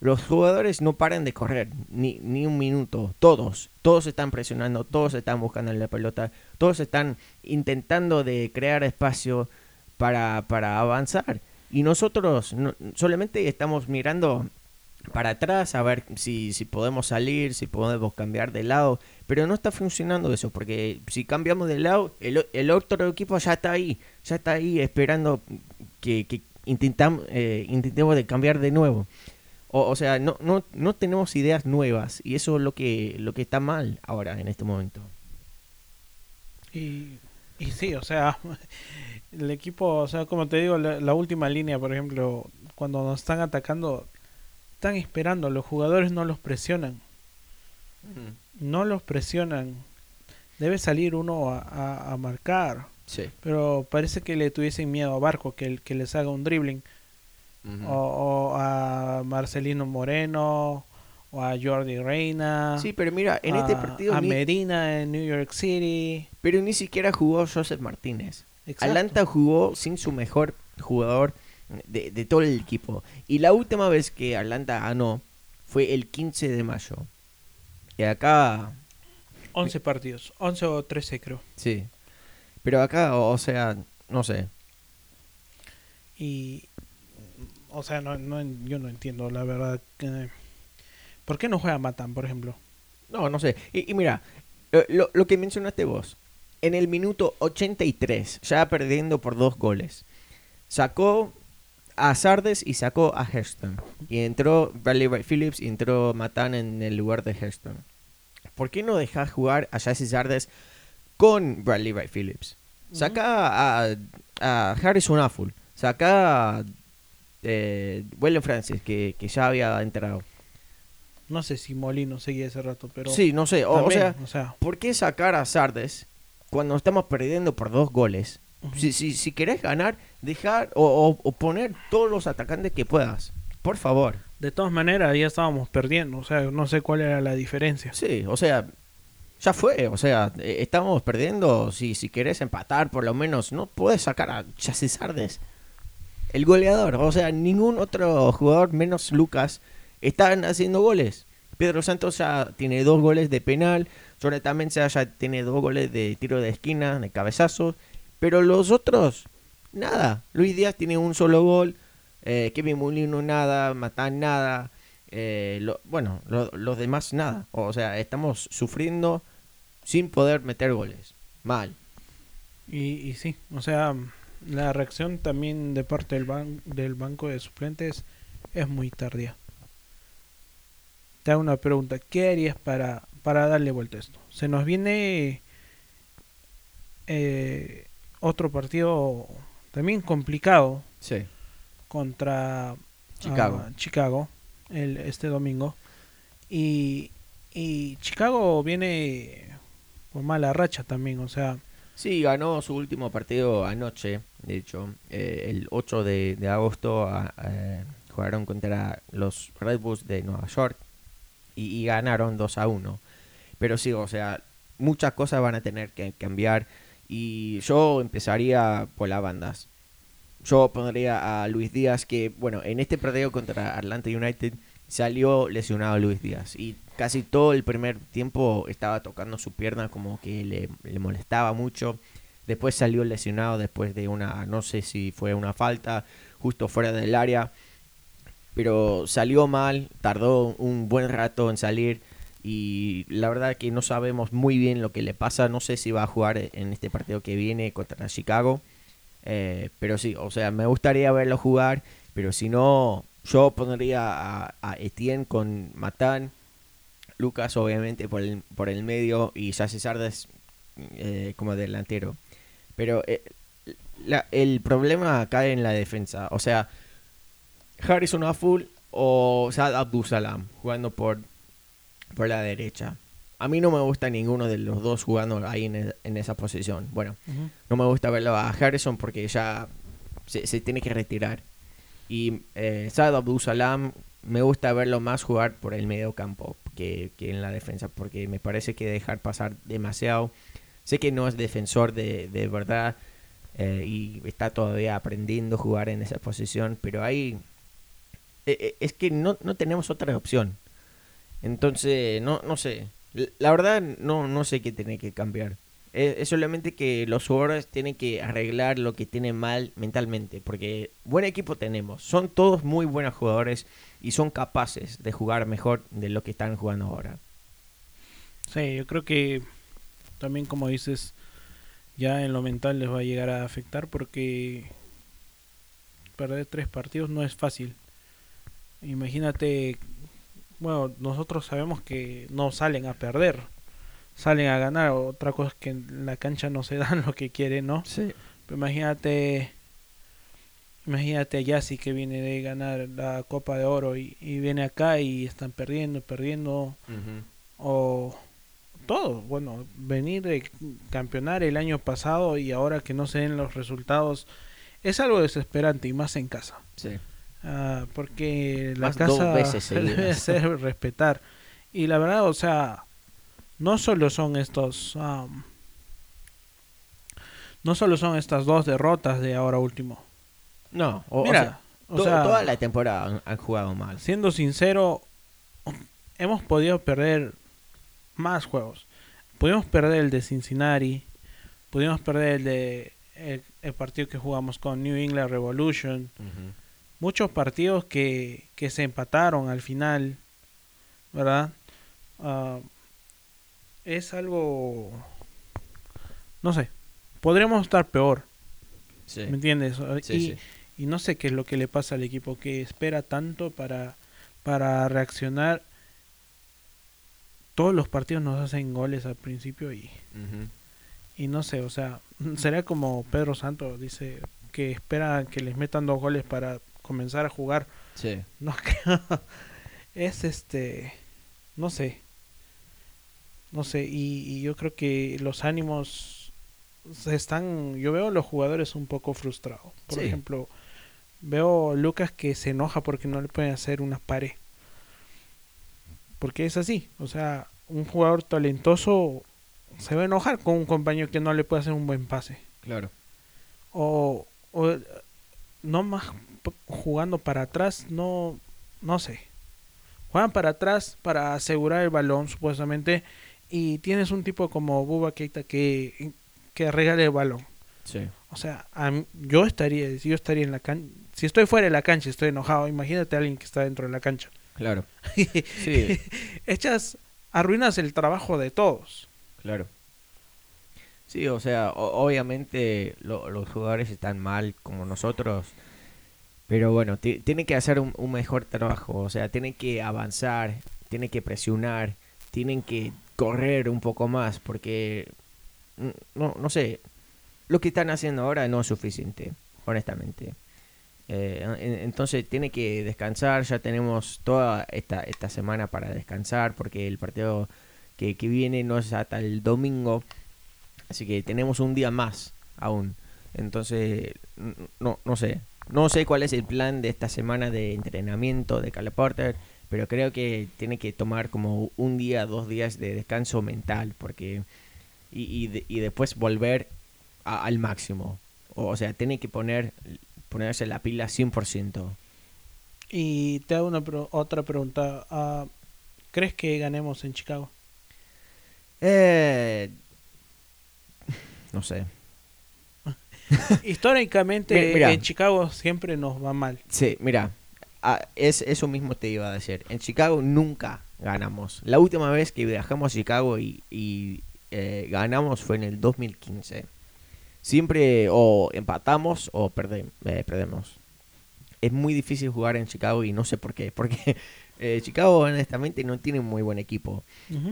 los jugadores no paran de correr, ni, ni un minuto, todos, todos están presionando, todos están buscando la pelota, todos están intentando de crear espacio para, para avanzar. Y nosotros no- solamente estamos mirando para atrás a ver si, si podemos salir, si podemos cambiar de lado, pero no está funcionando eso, porque si cambiamos de lado, el, el otro equipo ya está ahí, ya está ahí esperando que, que intentam- eh, intentemos de cambiar de nuevo. O, sea, no, no, no tenemos ideas nuevas y eso es lo que, lo que está mal ahora en este momento. Y, y sí, o sea, [laughs] el equipo, o sea, como te digo, la última línea, por ejemplo, cuando nos están atacando, están esperando, los jugadores no los presionan, no los presionan. Debe salir uno a, a- a marcar, Sí. pero parece que le tuviesen miedo a Barco, que, que les haga un dribbling, o, o a Marcelino Moreno, o a Jordi Reina, Sí, pero mira, en este a- partido a ni- Medina en New York City. pero ni siquiera jugó Joseph Martínez. Exacto. Atlanta jugó sin su mejor jugador de, de todo el equipo. Y la última vez que Atlanta ganó fue el 15 de mayo. Y acá, 11 partidos, 11 o 13 creo. sí. Pero acá, o, o sea, no sé. Y, o sea, no, no, yo no entiendo la verdad. que- ¿Por qué no juega Matan, por ejemplo? No, no sé. Y, y mira, lo, lo- lo que mencionaste vos. En el minuto 83, ya perdiendo por dos goles, sacó a Sardes y sacó a Heston. Y entró Bradley Wright Phillips y entró Matan en el lugar de Heston. ¿Por qué no dejas jugar a Jesse Sardes con Bradley Wright Phillips. Saca a, a Harrison Affle. Saca a eh, William Francis, que, que ya había entrado. No sé si Molino seguía ese rato, pero. Sí, no sé. O, o también, sea, o sea, ¿por qué sacar a Sardes cuando estamos perdiendo por dos goles? Si, si, si querés ganar, dejar o, o- o poner todos los atacantes que puedas. Por favor. de todas maneras ya estábamos perdiendo. O sea, no sé cuál era la diferencia. Sí, o sea, ya fue. O sea, eh, estamos perdiendo. Si, si querés empatar, por lo menos, no puedes sacar a Chassis Sardes. El goleador. O sea, ningún otro jugador, menos Lucas, están haciendo goles. Pedro Santos ya tiene dos goles de penal. Jonathan Mensah ya tiene dos goles de tiro de esquina, de cabezazo. Pero los otros, nada. Luis Díaz tiene un solo gol. eh, Kevin Molino nada. Matán nada. eh, bueno, lo- los demás nada. O sea, estamos sufriendo sin poder meter goles. Mal. Y, y sí, o sea, la reacción también de parte del, ban- del banco de suplentes es muy tardía. Te hago una pregunta, ¿qué harías para, para darle vuelta a esto? Se nos viene eh, otro partido también complicado Sí. contra Chicago. ah, Chicago el, este domingo. Y, y Chicago viene con mala racha también, o sea, Sí, ganó su último partido anoche, de hecho, eh, el 8 de, de agosto a- eh, jugaron contra los Red Bulls de Nueva York y, y ganaron 2 a 1. Pero sí, o sea, muchas cosas van a tener que cambiar y yo empezaría por las bandas. Yo pondría a Luis Díaz que, bueno, en este partido contra Atlanta United salió lesionado Luis Díaz y casi todo el primer tiempo estaba tocando su pierna como que le, le molestaba mucho. Después salió lesionado después de una, no sé si fue una falta justo fuera del área, pero salió mal, tardó un buen rato en salir y la verdad que no sabemos muy bien lo que le pasa. No sé si va a jugar en este partido que viene contra Chicago. Eh, pero sí, o sea, me gustaría verlo jugar, pero si no, yo pondría a, a Etienne con Matán, Lucas obviamente por el, por el medio y Jesse Sardes eh, como delantero. Pero eh, la- el problema cae en la defensa, o sea, Harrison Afful o Saad Abdusalam jugando por, por la derecha. A mí no me gusta ninguno de los dos jugando ahí en, e- en esa posición. Bueno, no me gusta verlo a Harrison porque ya se, se tiene que retirar. Y eh, Saad Abdul Salam me gusta verlo más jugar por el medio campo que, que en la defensa porque me parece que dejar pasar demasiado. Sé que no es defensor de, de verdad eh, y está todavía aprendiendo a jugar en esa posición, pero ahí eh, eh, es que no, no tenemos otra opción. Entonces, no, no sé. La verdad, no, no sé qué tiene que cambiar. Es, es solamente que los jugadores tienen que arreglar lo que tienen mal mentalmente. Porque buen equipo tenemos. Son todos muy buenos jugadores y son capaces de jugar mejor de lo que están jugando ahora. Sí, yo creo que también como dices, ya en lo mental les va a llegar a afectar porque perder tres partidos no es fácil. Imagínate, bueno, nosotros sabemos que no salen a perder, salen a ganar. Otra cosa es que en la cancha no se [laughs] dan lo que quieren, ¿no? Sí. Pero imagínate, imagínate a Yassi que viene de ganar la Copa de Oro y, y viene acá y están perdiendo, perdiendo o todo, bueno, venir de campeonar el año pasado y ahora que no se den los resultados es algo desesperante y más en casa. Sí. Ah, porque la Más dos casa veces [laughs] debe ser respetar. Y la verdad, o sea, no solo son estos am, no solo son estas dos derrotas de ahora último. No, o, o Mira, sea, o to- sea, toda la temporada han, han jugado mal. siendo sincero, hemos podido perder más juegos. Pudimos perder el de Cincinnati, pudimos perder el de el, el partido que jugamos con New England Revolution, muchos partidos que, que se empataron al final, ¿verdad? Ah, es algo, no sé, podríamos estar peor, Sí. ¿me entiendes? Sí, y, sí. y no sé qué es lo que le pasa al equipo que espera tanto para, para reaccionar. Todos los partidos nos hacen goles al principio y, y no sé, o sea, [laughs] será como Pedro Santo dice que espera que les metan dos goles para comenzar a jugar. Sí. [laughs] No. Es este, no sé, no sé, y, y yo creo que los ánimos se están, yo veo a los jugadores un poco frustrados. Por Sí. ejemplo, veo a Lucas que se enoja porque no le pueden hacer una pared. Porque es así, o sea, un jugador talentoso se va a enojar con un compañero que no le puede hacer un buen pase. Claro. O, o no más jugando para atrás, no, no sé. Juegan para atrás para asegurar el balón, supuestamente, y tienes un tipo como Buba Keita que, que regala el balón. Sí. O sea, mí- yo estaría, si yo estaría en la cancha, si estoy fuera de la cancha, estoy enojado, imagínate a alguien que está dentro de la cancha. Claro. [laughs] Sí, Echas, arruinas el trabajo de todos. claro. Sí, o sea, o- obviamente lo- los jugadores están mal como nosotros, pero bueno, ti- tienen que hacer un, un mejor trabajo, o sea, tienen que avanzar, tienen que presionar, tienen que correr un poco más, porque, mm, no, no sé, lo que están haciendo ahora no es suficiente, honestamente. Eh, en- entonces tiene que descansar, ya tenemos toda esta, esta semana para descansar, porque el partido que, que viene no es hasta el domingo, así que tenemos un día más aún. Entonces, no, no sé, no sé cuál es el plan de esta semana de entrenamiento de Cale Porter, pero creo que tiene que tomar como un día, dos días de descanso mental, porque y, y, de- y después volver a- al máximo. O, o sea, tiene que poner ponerse la pila 100%. Y te hago una pro- otra pregunta. ah, ¿Crees que ganemos en Chicago? Eh, no sé. [laughs] Históricamente mira. en Chicago siempre nos va mal. Sí, mira, ah, es, eso mismo te iba a decir. En Chicago nunca ganamos. La última vez que viajamos a Chicago y, y, eh, ganamos fue en el 2015. Siempre o empatamos o perde- eh, perdemos. Es muy difícil jugar en Chicago y no sé por qué. Porque eh, Chicago honestamente no tiene un muy buen equipo.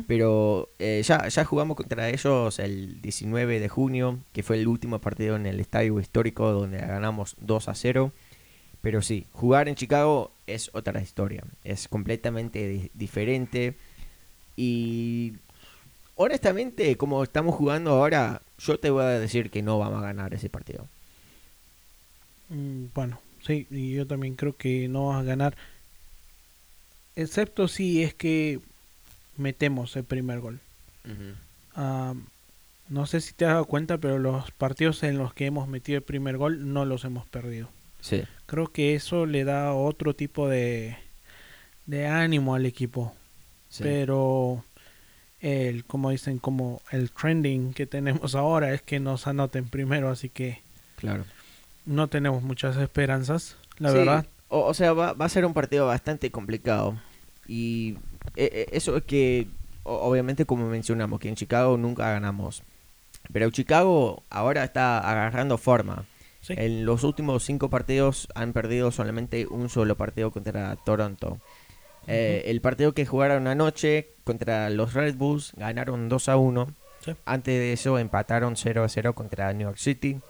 Pero eh, ya, ya jugamos contra ellos el 19 de junio, que fue el último partido en el estadio histórico donde ganamos 2 a 0. Pero sí, jugar en Chicago es otra historia, es completamente di- diferente. Y honestamente, como estamos jugando ahora, yo te voy a decir que no vamos a ganar ese partido. Mm, Bueno, sí, y yo también creo que no vas a ganar. Excepto si es que metemos el primer gol. Ah, no sé si te has dado cuenta, pero los partidos en los que hemos metido el primer gol no los hemos perdido. Sí, Creo que eso le da otro tipo de, de ánimo al equipo. sí. Pero el, como dicen, como el trending que tenemos [laughs] ahora es que nos anoten primero, así que claro. no tenemos muchas esperanzas, la Sí, verdad. O, o sea, va, va a ser un partido bastante complicado. Y eh, eh, eso es que, obviamente, como mencionamos, que en Chicago nunca ganamos. Pero Chicago ahora está agarrando forma. Sí. En los últimos cinco partidos han perdido solamente un solo partido contra Toronto. Eh, el partido que jugaron anoche contra los Red Bulls ganaron 2 a 1. Sí. Antes de eso empataron 0 a 0 contra New York City.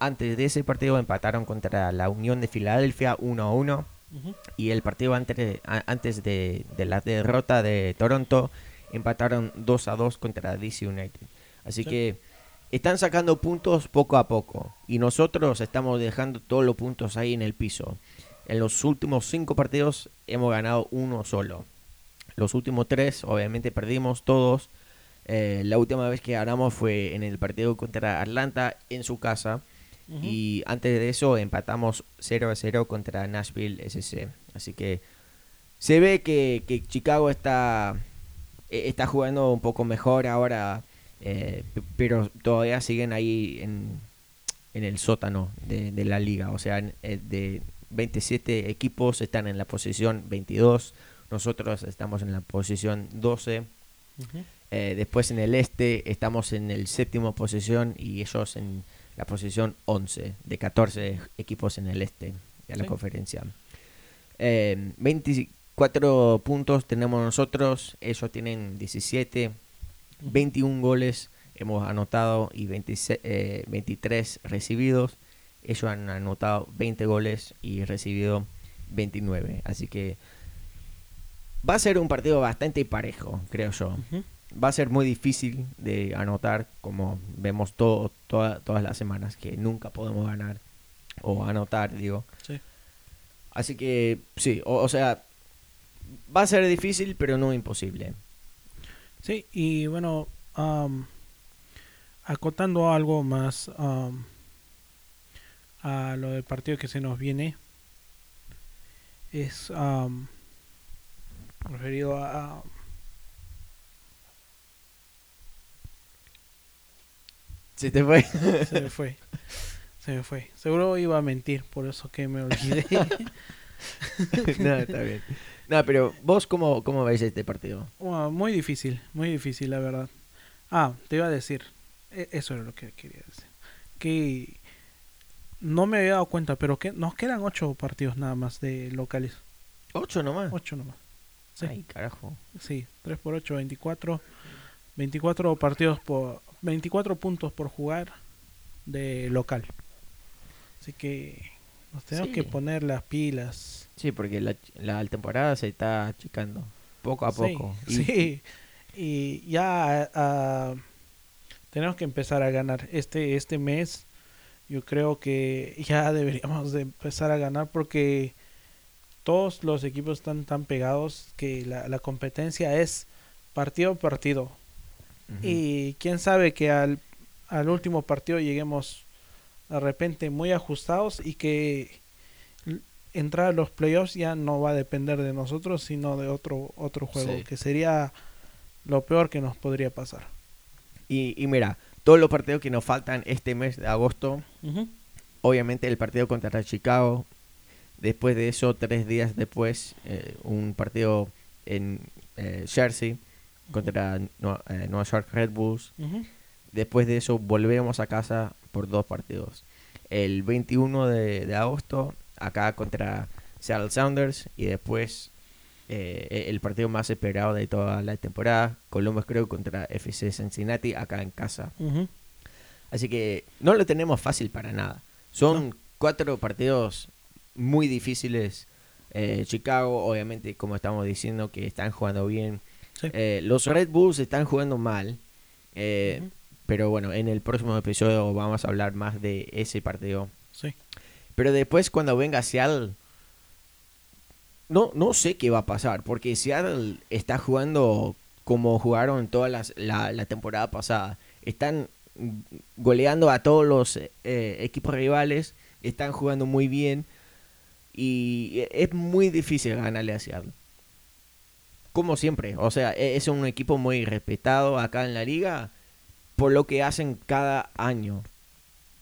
Antes de ese partido empataron contra la Unión de Filadelfia 1 a 1. Ujú. Y el partido antes, antes de, de la derrota de Toronto empataron 2 a 2 contra DC United. Así Sí. que están sacando puntos poco a poco. Y nosotros estamos dejando todos los puntos ahí en el piso. En los últimos 5 partidos hemos ganado uno solo. Los últimos 3 obviamente perdimos todos. Eh, la última vez que ganamos fue en el partido contra Atlanta en su casa. Y antes de eso empatamos 0 a 0 contra Nashville SC. Así que se ve que, que Chicago está, eh, está jugando un poco mejor ahora, eh, pero todavía siguen ahí en, en el sótano de, de la liga. O sea, eh, de 27 equipos están en la posición 22. Nosotros estamos en la posición 12. Ujú. Eh, después en el este estamos en el séptimo posición y ellos en la posición 11 de 14 equipos en el este de la Sí. conferencia. Eh, 24 puntos tenemos nosotros, ellos tienen 17, 21 goles hemos anotado y 26, eh, 23 recibidos. Ellos han anotado 20 goles y recibido 29. Así que va a ser un partido bastante parejo, creo yo. Ujú. Va a ser muy difícil de anotar, como vemos todo, toda- todas las semanas, que nunca podemos ganar o anotar, digo. Sí. Así que sí, o, o sea, va a ser difícil, pero no imposible. Sí, y bueno, am, acotando algo más am, a lo del partido que se nos viene, es am, referido a... a- Se te fue. se me fue, se me fue. Seguro iba a mentir, por eso que me olvidé. [laughs] no, está bien. No, pero vos, ¿cómo, cómo veis este partido? Muy difícil, muy difícil, la verdad. Ah, te iba a decir, e- eso era lo que quería decir. Que no me había dado cuenta, pero que nos quedan ocho partidos nada más de locales. ¿Ocho nomás? Ocho nomás. Sí. Ay, carajo. Sí, 3 por 8, 24. 24 partidos por. 24 puntos por jugar de local. Así que nos tenemos Sí. que poner las pilas. Sí, porque la, la temporada se está achicando poco a Sí, poco. Y- Sí, y ya ah, tenemos que empezar a ganar. Este, este mes yo creo que ya deberíamos de empezar a ganar porque todos los equipos están tan pegados que la, la competencia es partido a partido. Y quién sabe que al, al último partido lleguemos de repente muy ajustados y que entrar a los playoffs ya no va a depender de nosotros, sino de otro, otro juego, Sí. que sería lo peor que nos podría pasar. Y, y mira, todos los partidos que nos faltan este mes de agosto, obviamente el partido contra Chicago, después de eso, tres días después, eh, un partido en eh, Jersey contra eh, Nueva York Red Bulls. Después de eso volvemos a casa por dos partidos. El 21 de, de agosto acá contra Seattle Sounders y después eh, el partido más esperado de toda la temporada, Columbus Crew contra FC Cincinnati acá en casa. Así que no lo tenemos fácil para nada. Son cuatro partidos muy difíciles. Eh, Chicago, obviamente, como estamos diciendo, que están jugando bien. Sí. Eh, los Red Bulls están jugando mal. Eh, pero bueno, en el próximo episodio vamos a hablar más de ese partido. Sí. Pero después cuando venga Seattle, no, no sé qué va a pasar, porque Seattle está jugando como jugaron toda las- la, la temporada pasada. Están goleando a todos los eh, equipos rivales, están jugando muy bien y es muy difícil ganarle a Seattle. Como siempre, o sea, e- es un equipo muy respetado acá en la liga por lo que hacen cada año.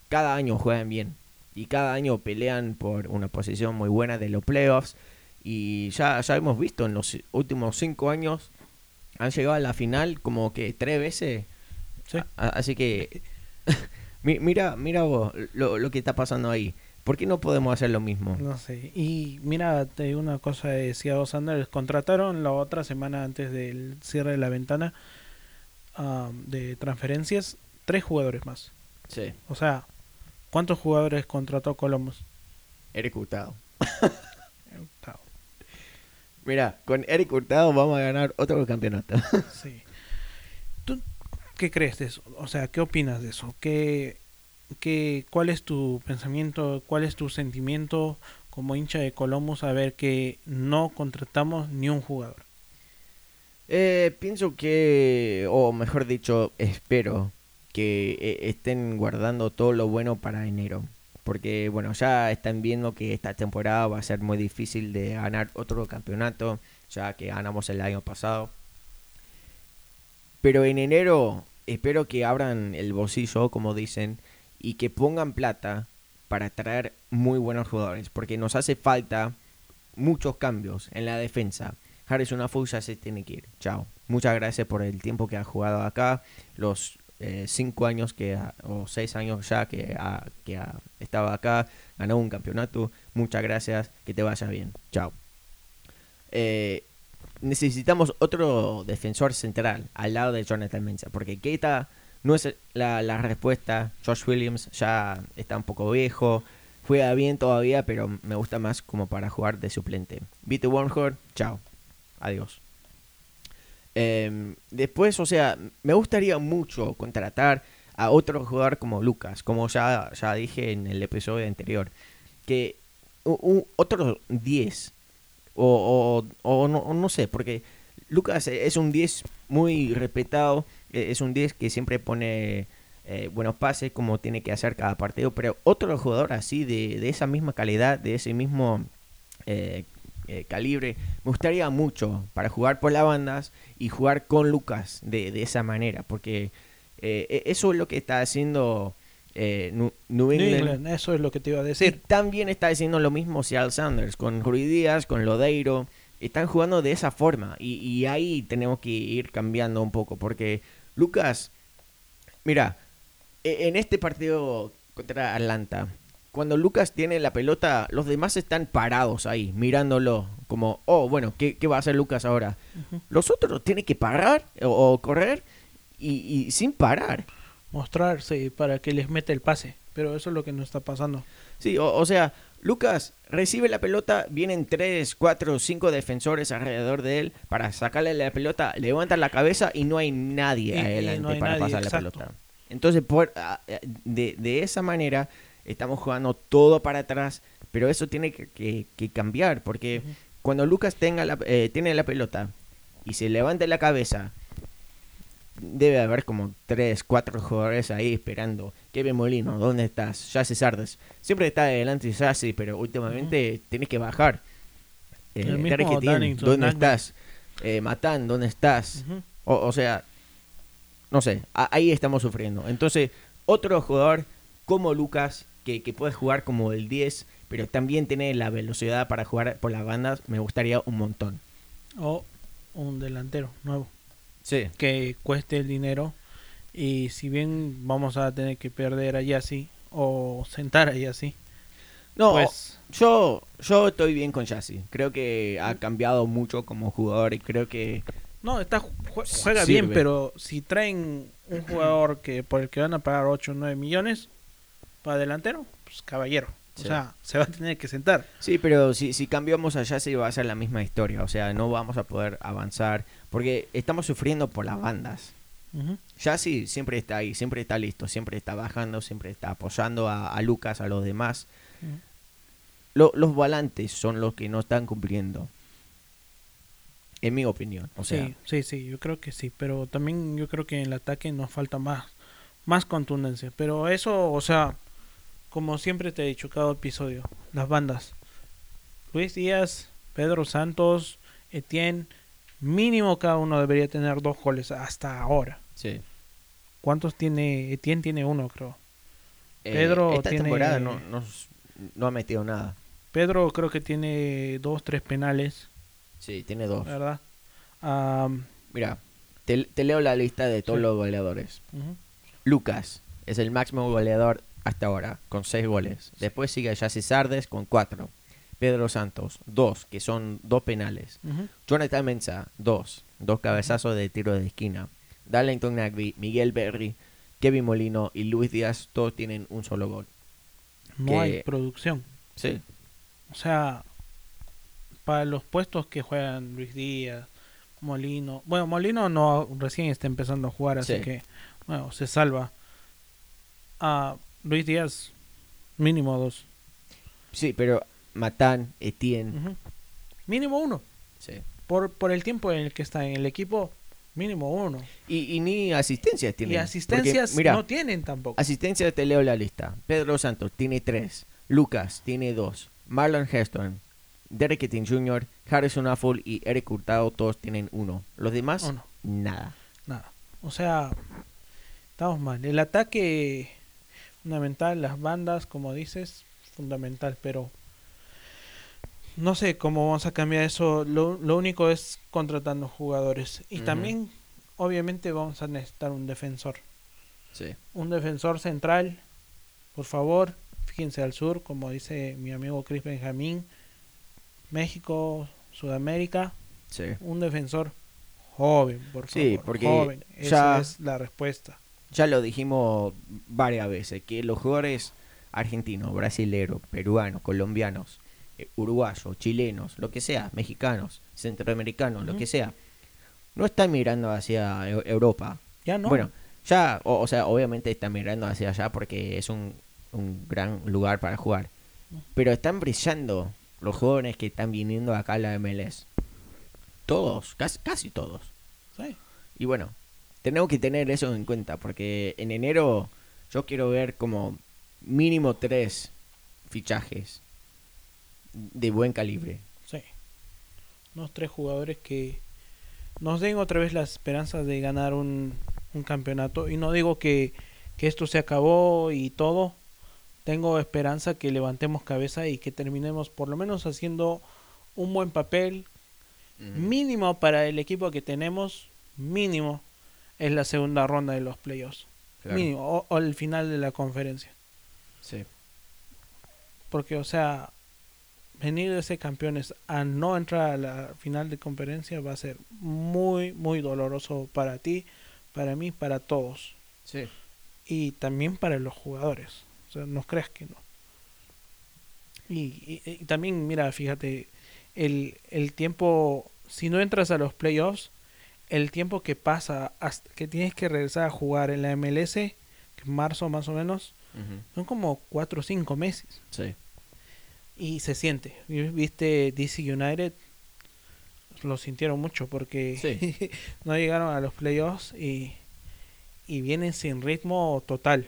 Cada año juegan bien y cada año pelean por una posición muy buena de los playoffs. Y ya, ya hemos visto en los últimos cinco años han llegado a la final como que tres veces. Sí. A- así que [laughs] mi- mira, mira vos lo, lo que está pasando ahí. ¿Por qué no podemos hacer lo mismo? No sé. Y mira, te digo una cosa de Seattle Sanders. Contrataron la otra semana antes del cierre de la ventana de transferencias tres jugadores más. Sí, O sea, ¿cuántos jugadores contrató Columbus? Eric Hurtado. [laughs] Octavo. Mira, con Eric Hurtado vamos a ganar otro campeonato. Sí. ¿Tú qué crees de eso? O sea, ¿qué opinas de eso? ¿Qué, qué, ¿Cuál es tu pensamiento? ¿Cuál es tu sentimiento como hincha de Columbus a ver que no contratamos ni un jugador? Eh, pienso que, o mejor dicho, espero que eh, estén guardando todo lo bueno para enero. Porque, bueno, ya están viendo que esta temporada va a ser muy difícil de ganar otro campeonato, ya que ganamos el año pasado. Pero en enero espero que abran el bolsillo, como dicen, y que pongan plata para traer muy buenos jugadores. Porque nos hace falta muchos cambios en la defensa. Harrison Afu ya se tiene que ir. Chao. Muchas gracias por el tiempo que ha jugado acá. Los eh, cinco años que o seis años ya que ha, que ha estado acá. Ganó un campeonato. Muchas gracias. Que te vaya bien. Chao. Eh, necesitamos otro defensor central al lado de Jonathan Mensah. Porque Keita no es la, la respuesta. Josh Williams ya está un poco viejo. Juega bien todavía, pero me gusta más como para jugar de suplente. Vite Wormhorn, chao. Adiós. Em, después, o sea, me gustaría mucho contratar a otro jugador como Lucas, como ya, ya dije en el episodio anterior. Que otro 10, o, o, no, no, sé, porque Lucas es un 10 muy respetado, e, es un 10 que siempre pone eh, buenos pases como tiene que hacer cada partido, pero otro jugador así de, de esa misma calidad, de ese mismo eh, eh, calibre, me gustaría mucho para jugar por las bandas y jugar con Lucas de, de esa manera, porque e, eso es lo que está haciendo New England. Eso es lo que te iba a decir. también está haciendo lo mismo Seattle Sanders, con Ruiz Díaz, con Lodeiro están jugando de esa forma y, ahí tenemos que ir cambiando un poco porque Lucas, mira, e, en este partido contra Atlanta, cuando Lucas tiene la pelota, los demás están parados ahí, mirándolo, como, oh, bueno, ¿qué, va a hacer Lucas ahora? Los otros tienen que parar o, correr y, sin parar. Mostrarse para que les meta el pase, pero eso es lo que no está pasando. Sí, o sea, Lucas recibe la pelota, vienen 3, 4, 5 defensores alrededor de él para sacarle la pelota, levantan la cabeza y no hay nadie adelante para pasar la pelota. Entonces, por, de, esa manera, estamos jugando todo para atrás, pero eso tiene que, cambiar, porque cuando Lucas tenga la, eh, tiene la pelota y se levanta la cabeza debe haber como tres, cuatro jugadores ahí esperando. Kevin Molino, ¿dónde estás? Jesse Sardes. Siempre está adelante Jesse, pero últimamente tienes que bajar. Eh, ¿dónde estás? Eh, Matán, ¿dónde estás? o, sea, no sé, ahí estamos sufriendo. Entonces, otro jugador como Lucas, que, que puede jugar como el 10, pero también tiene la velocidad para jugar por las bandas, me gustaría un montón. O un delantero nuevo que cueste el dinero. Y si bien vamos a tener que perder a Yassi o sentar a Yassi. No, pues... yo, yo estoy bien con Yassi. Creo que ha cambiado mucho como jugador y creo que... No, está juega bien, pero si traen un jugador que por el que van a pagar 8 o 9 millones para delantero, pues caballero. O sea, se va a tener que sentar. Sí, pero si, si cambiamos a Yassi va a ser la misma historia. O sea, no vamos a poder avanzar. Porque estamos sufriendo por las bandas. Ya sí, siempre está ahí, siempre está listo, siempre está bajando, siempre está apoyando a, Lucas, a los demás. los volantes son los que no están cumpliendo. En mi opinión. O sea, sí, sí, sí, yo creo que sí. Pero también yo creo que en el ataque nos falta más, más contundencia. Pero eso, o sea, como siempre te he dicho cada episodio, las bandas. Luis Díaz, Pedro Santos, Etienne Mínimo cada uno debería tener dos goles hasta ahora. Sí. ¿Cuántos tiene? Etienne tiene uno, creo. Eh, Pedro esta temporada no, no, ha metido nada. Pedro creo que tiene dos, tres penales. Sí, tiene dos. ¿Verdad? Mira, te, leo la lista de todos los goleadores. Lucas es el máximo goleador hasta ahora, con seis goles. Después sigue Jesse Sardes con cuatro. Pedro Santos, dos, que son dos penales. Jonathan Mensa, dos, dos cabezazos de tiro de esquina. Darlington Nagby, Miguel Berry, Kevin Molino y Luis Díaz, todos tienen un solo gol. No hay producción. Sí. O sea, para los puestos que juegan Luis Díaz, Molino. Bueno, Molino no recién está empezando a jugar, así que, bueno, se salva. A Luis Díaz, mínimo dos. Sí, pero Matán, Etienne. Mínimo uno. Sí. Por, por el tiempo en el que está en el equipo, mínimo uno. Y, ni asistencias tienen. Y asistencias no tienen tampoco. Asistencias te leo la lista. Pedro Santos tiene tres. Lucas tiene dos. Marlon Heston, Derek Etienne Jr., Harrison Affle y Eric Hurtado todos tienen uno. Los demás, nada. Nada. O sea, estamos mal. El ataque fundamental, las bandas, como dices, fundamental, pero no sé cómo vamos a cambiar eso. Lo, único es contratando jugadores. Y también, obviamente, vamos a necesitar un defensor. Sí. Un defensor central, por favor. Fíjense al sur, como dice mi amigo Chris Benjamín. México, Sudamérica. Sí. Un defensor joven, por favor. Sí, porque joven. Esa es la respuesta. ya lo dijimos varias veces, que los jugadores argentinos, brasileros, peruanos, colombianos, eh, uruguayos, chilenos, lo que sea, mexicanos, centroamericanos, lo que sea, no están mirando hacia Eu- Europa. Ya no. Bueno, ya, o, o sea, obviamente están mirando hacia allá porque es un, un gran lugar para jugar. Pero están brillando los jóvenes que están viniendo acá a la MLS. Todos, casi, casi todos. Sí. Y bueno, tenemos que tener eso en cuenta porque en enero yo quiero ver como mínimo tres fichajes de buen calibre. Sí. Unos tres jugadores que nos den otra vez la esperanza de ganar un, un campeonato. Y no digo que, que esto se acabó y todo. Tengo esperanza que levantemos cabeza y que terminemos por lo menos haciendo un buen papel. Mínimo para el equipo que tenemos. Mínimo es la segunda ronda de los playoffs. Claro. Mínimo. O, o el final de la conferencia. Sí. Porque, o sea, venir de ser campeones a no entrar a la final de conferencia va a ser muy, muy doloroso para ti, para mí, para todos. Sí. Y también para los jugadores. O sea, no creas que no. Y, y- y también, mira, fíjate, el, el tiempo, si no entras a los playoffs, el tiempo que pasa hasta que tienes que regresar a jugar en la MLS, que es marzo más o menos, son como 4 o 5 meses. Sí. Y se siente. Vi- Viste DC United, lo sintieron mucho porque Sí. [laughs] no llegaron a los playoffs y, y vienen sin ritmo total.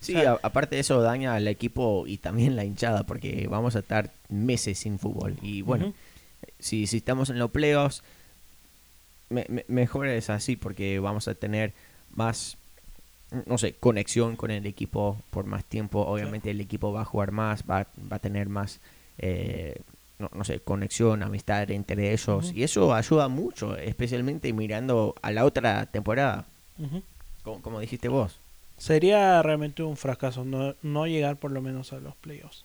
Sí, O sea- a- aparte de eso daña al equipo y también la hinchada porque vamos a estar meses sin fútbol. Y bueno, si, si estamos en los playoffs, me- me- mejor es así porque vamos a tener más, no sé, conexión con el equipo por más tiempo. Obviamente el equipo va a jugar más, va, va a tener más, eh, no, no sé, conexión, amistad entre ellos. Y eso ayuda mucho, especialmente mirando a la otra temporada, como dijiste vos. Sería realmente un fracaso no, no llegar por lo menos a los playoffs.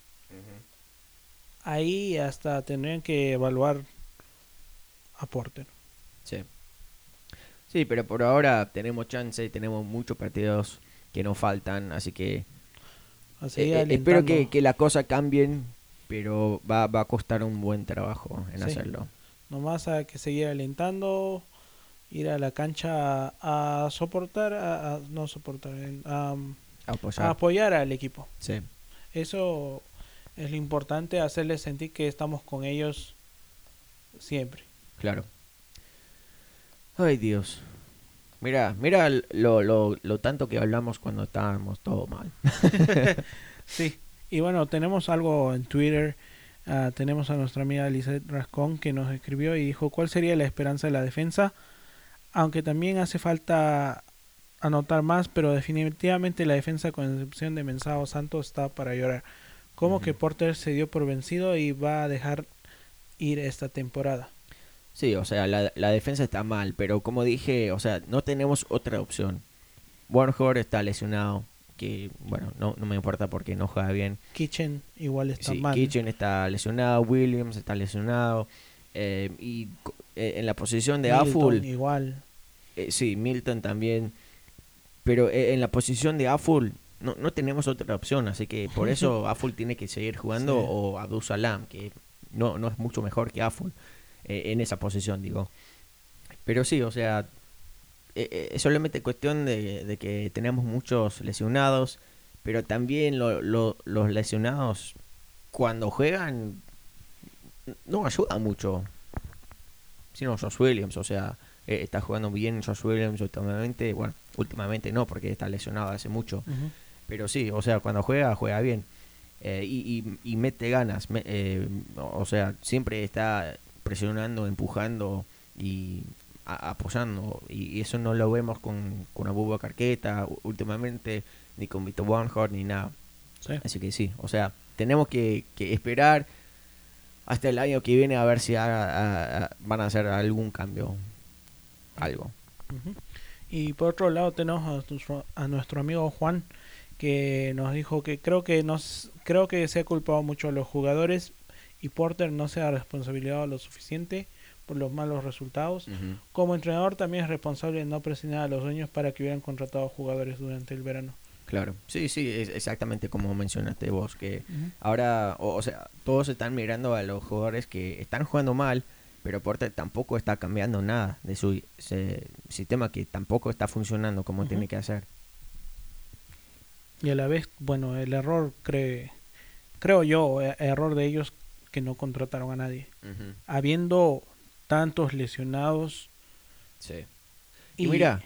Ahí hasta tendrían que evaluar a Porter. Sí. Pero por ahora tenemos chance, tenemos muchos partidos que nos faltan, así que eh, eh, espero que, que la cosa cambien, pero va, va a costar un buen trabajo en Sí. hacerlo. Nomás hay que seguir alentando, ir a la cancha a, a soportar, a, a- no soportar, a, Apoyar. a apoyar al equipo. Sí, Eso es lo importante, hacerles sentir que estamos con ellos siempre. claro. Ay, Dios. Mira, mira lo, lo, lo tanto que hablamos cuando estábamos todo mal. [laughs] Sí. Y bueno, tenemos algo en Twitter. ah, tenemos a nuestra amiga Lizeth Rascón que nos escribió y dijo cuál sería la esperanza de la defensa. Aunque también hace falta anotar más, pero definitivamente la defensa con excepción de Mensao Santos está para llorar. Como Ujú. que Porter se dio por vencido y va a dejar ir esta temporada. Sí, o sea, la, la defensa está mal, pero como dije, o sea, no tenemos otra opción. Warhol está lesionado, que bueno, no, no me importa porque no juega bien. Kitchen igual está Sí, mal. Kitchen está lesionado, Williams está lesionado. eh, y eh, en la posición de Milton Aful, igual. eh, sí, Milton también. Pero en la posición de Aful no, no tenemos otra opción, así que por [laughs] eso Aful tiene que seguir jugando Sí. o Abdul Salam, que no, no es mucho mejor que Aful eh, en esa posición, digo. Pero sí, o sea, eh, eh, es solamente cuestión de, de que tenemos muchos lesionados, pero también lo- lo- los lesionados cuando juegan no ayudan mucho. Sino Josh Williams, o sea, eh, está jugando bien Josh Williams últimamente, bueno, últimamente no, porque está lesionado hace mucho, pero sí, o sea, cuando juega, juega bien. Eh, y, y- y mete ganas, me- eh, o sea, siempre está presionando, empujando y a- apoyando. Y, y eso no lo vemos con, con Abuba Carqueta últimamente, ni con Vito Barnhart, ni nada. Sí. Así que sí, o sea, tenemos que, que esperar hasta el año que viene a ver si haga- a- a- van a hacer algún cambio. Algo. Y por otro lado tenemos a nuestro, a nuestro amigo Juan que nos dijo que creo que nos creo que se ha culpado mucho a los jugadores y Porter no se ha responsabilizado lo suficiente por los malos resultados. Como entrenador también es responsable de no presionar a los dueños para que hubieran contratado jugadores durante el verano. Claro, sí, sí, es exactamente como mencionaste vos, que ahora, o, o sea, todos están mirando a los jugadores que están jugando mal, pero Porter tampoco está cambiando nada de su sistema que tampoco está funcionando como tiene que hacer. Y a la vez, bueno, el error, cree, creo yo, e- error de ellos que no contrataron a nadie. Habiendo tantos lesionados. Sí. Y, mira,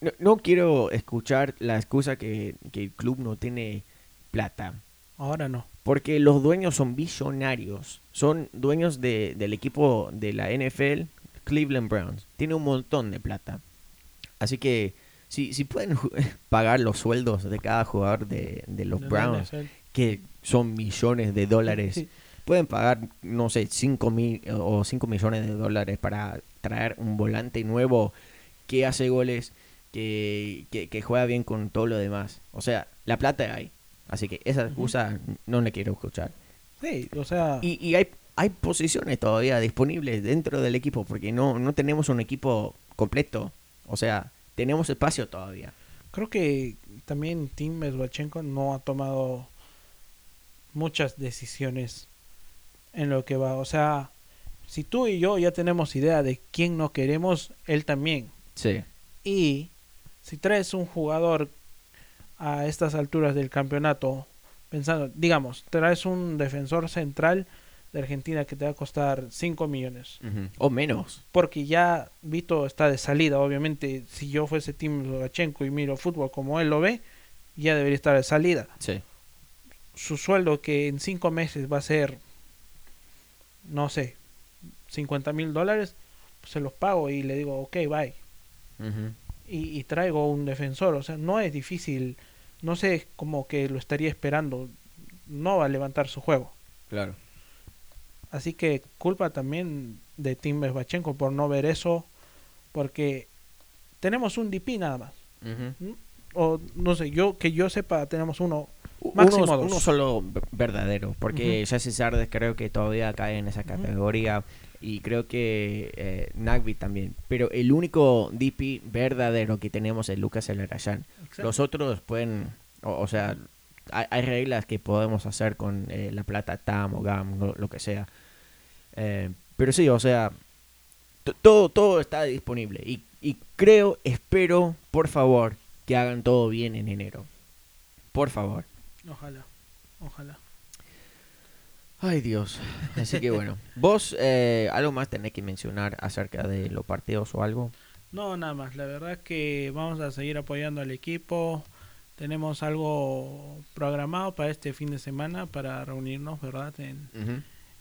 no, no quiero escuchar la excusa que, que el club no tiene plata. Ahora no. Porque los dueños son billonarios. Son dueños de, del equipo de la NFL, Cleveland Browns. Tiene un montón de plata. Así que si, si pueden [laughs] pagar los sueldos de cada jugador de, de los De Browns, que son millones de dólares, [laughs] Sí. Pueden pagar, no sé, 5 mil o 5 millones de dólares para traer un volante nuevo que hace goles, que, que, que juega bien con todo lo demás. O sea, la plata hay. Así que esa excusa no la quiero escuchar. Sí, o sea, Y, y hay, hay posiciones todavía disponibles dentro del equipo, porque no, no tenemos un equipo completo. O sea, tenemos espacio todavía. creo que también Tim Mesbachenko no ha tomado muchas decisiones en lo que va. O sea, si tú y yo ya tenemos idea de quién no queremos, él también. Sí. Y si traes un jugador a estas alturas del campeonato, pensando, digamos, traes un defensor central de Argentina que te va a costar 5 millones. O menos. Porque ya Vito está de salida, obviamente, si yo fuese Tim Logachenko y miro fútbol como él lo ve, ya debería estar de salida. Sí. Su sueldo que en 5 meses va a ser, no sé, 50 mil dólares, pues se los pago y le digo, ok, bye. Y, y traigo un defensor. O sea, no es difícil. No sé como que lo estaría esperando. No va a levantar su juego. Claro. Así que culpa también de Tim Besbachenko por no ver eso. Porque tenemos un DP nada más. Ujú. O no sé, yo que yo sepa, tenemos uno. Máximo uno, dos. uno solo verdadero, porque Ujú. Jesse Sardes creo que todavía cae en esa categoría y creo que eh, Nagby también. Pero el único DP verdadero que tenemos es Lucas El Arayan. Los otros pueden, o, o sea, hay, hay reglas que podemos hacer con eh, la plata TAM o GAM, lo, lo que sea. Eh, pero sí, o sea, todo, todo está disponible y, y creo, espero, por favor, que hagan todo bien en enero. Por favor. Ojalá. Ojalá. Ay Dios. Así que bueno. [laughs] ¿Vos eh, algo más tenés que mencionar acerca de los partidos o algo? No, nada más. La verdad que vamos a seguir apoyando al equipo. Tenemos algo programado para este fin de semana para reunirnos, ¿verdad? En,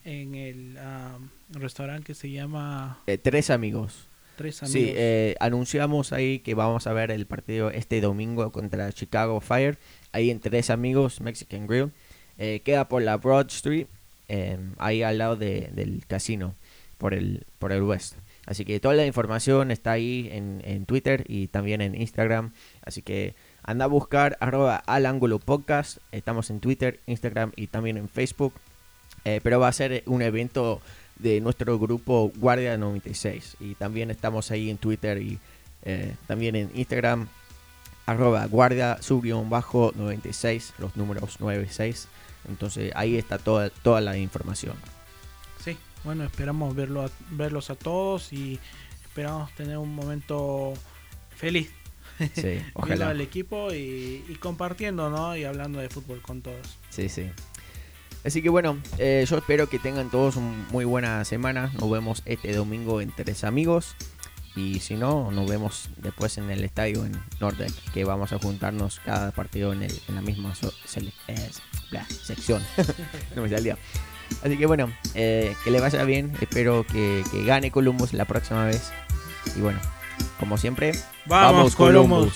en el am, restaurante que se llama Eh, tres amigos. Tres Amigos. Sí, eh, anunciamos ahí que vamos a ver el partido este domingo contra Chicago Fire. Ahí en Tres Amigos Mexican Grill. Eh, queda por la Broad Street, eh, ahí al lado de- del casino, por el, por el West. Así que toda la información está ahí en, en Twitter y también en Instagram. Así que anda a buscar arroba al ángulo podcast. Estamos en Twitter, Instagram y también en Facebook. Eh, pero va a ser un evento de nuestro grupo Guardia 96. Y también estamos ahí en Twitter y eh, también en Instagram. Arroba guardia bajo 96, los números 96. Entonces ahí está toda, toda la información. Sí, bueno, esperamos verlo a- verlos a todos y esperamos tener un momento feliz Sí, [laughs] viendo ojalá. al equipo y, y compartiendo, ¿no? Y hablando de fútbol con todos. Sí, sí. Así que bueno, eh, yo espero que tengan todos una muy buena semana. Nos vemos este domingo en Tres Amigos. Y si no, nos vemos después en el estadio en Nordec, que vamos a juntarnos cada partido en, el- en la misma so- sele- eh, bla, sección. [laughs] no me salía. Así que bueno, eh, que le vaya bien. Espero que, que gane Columbus la próxima vez. Y bueno, como siempre, ¡Vamos, Columbus!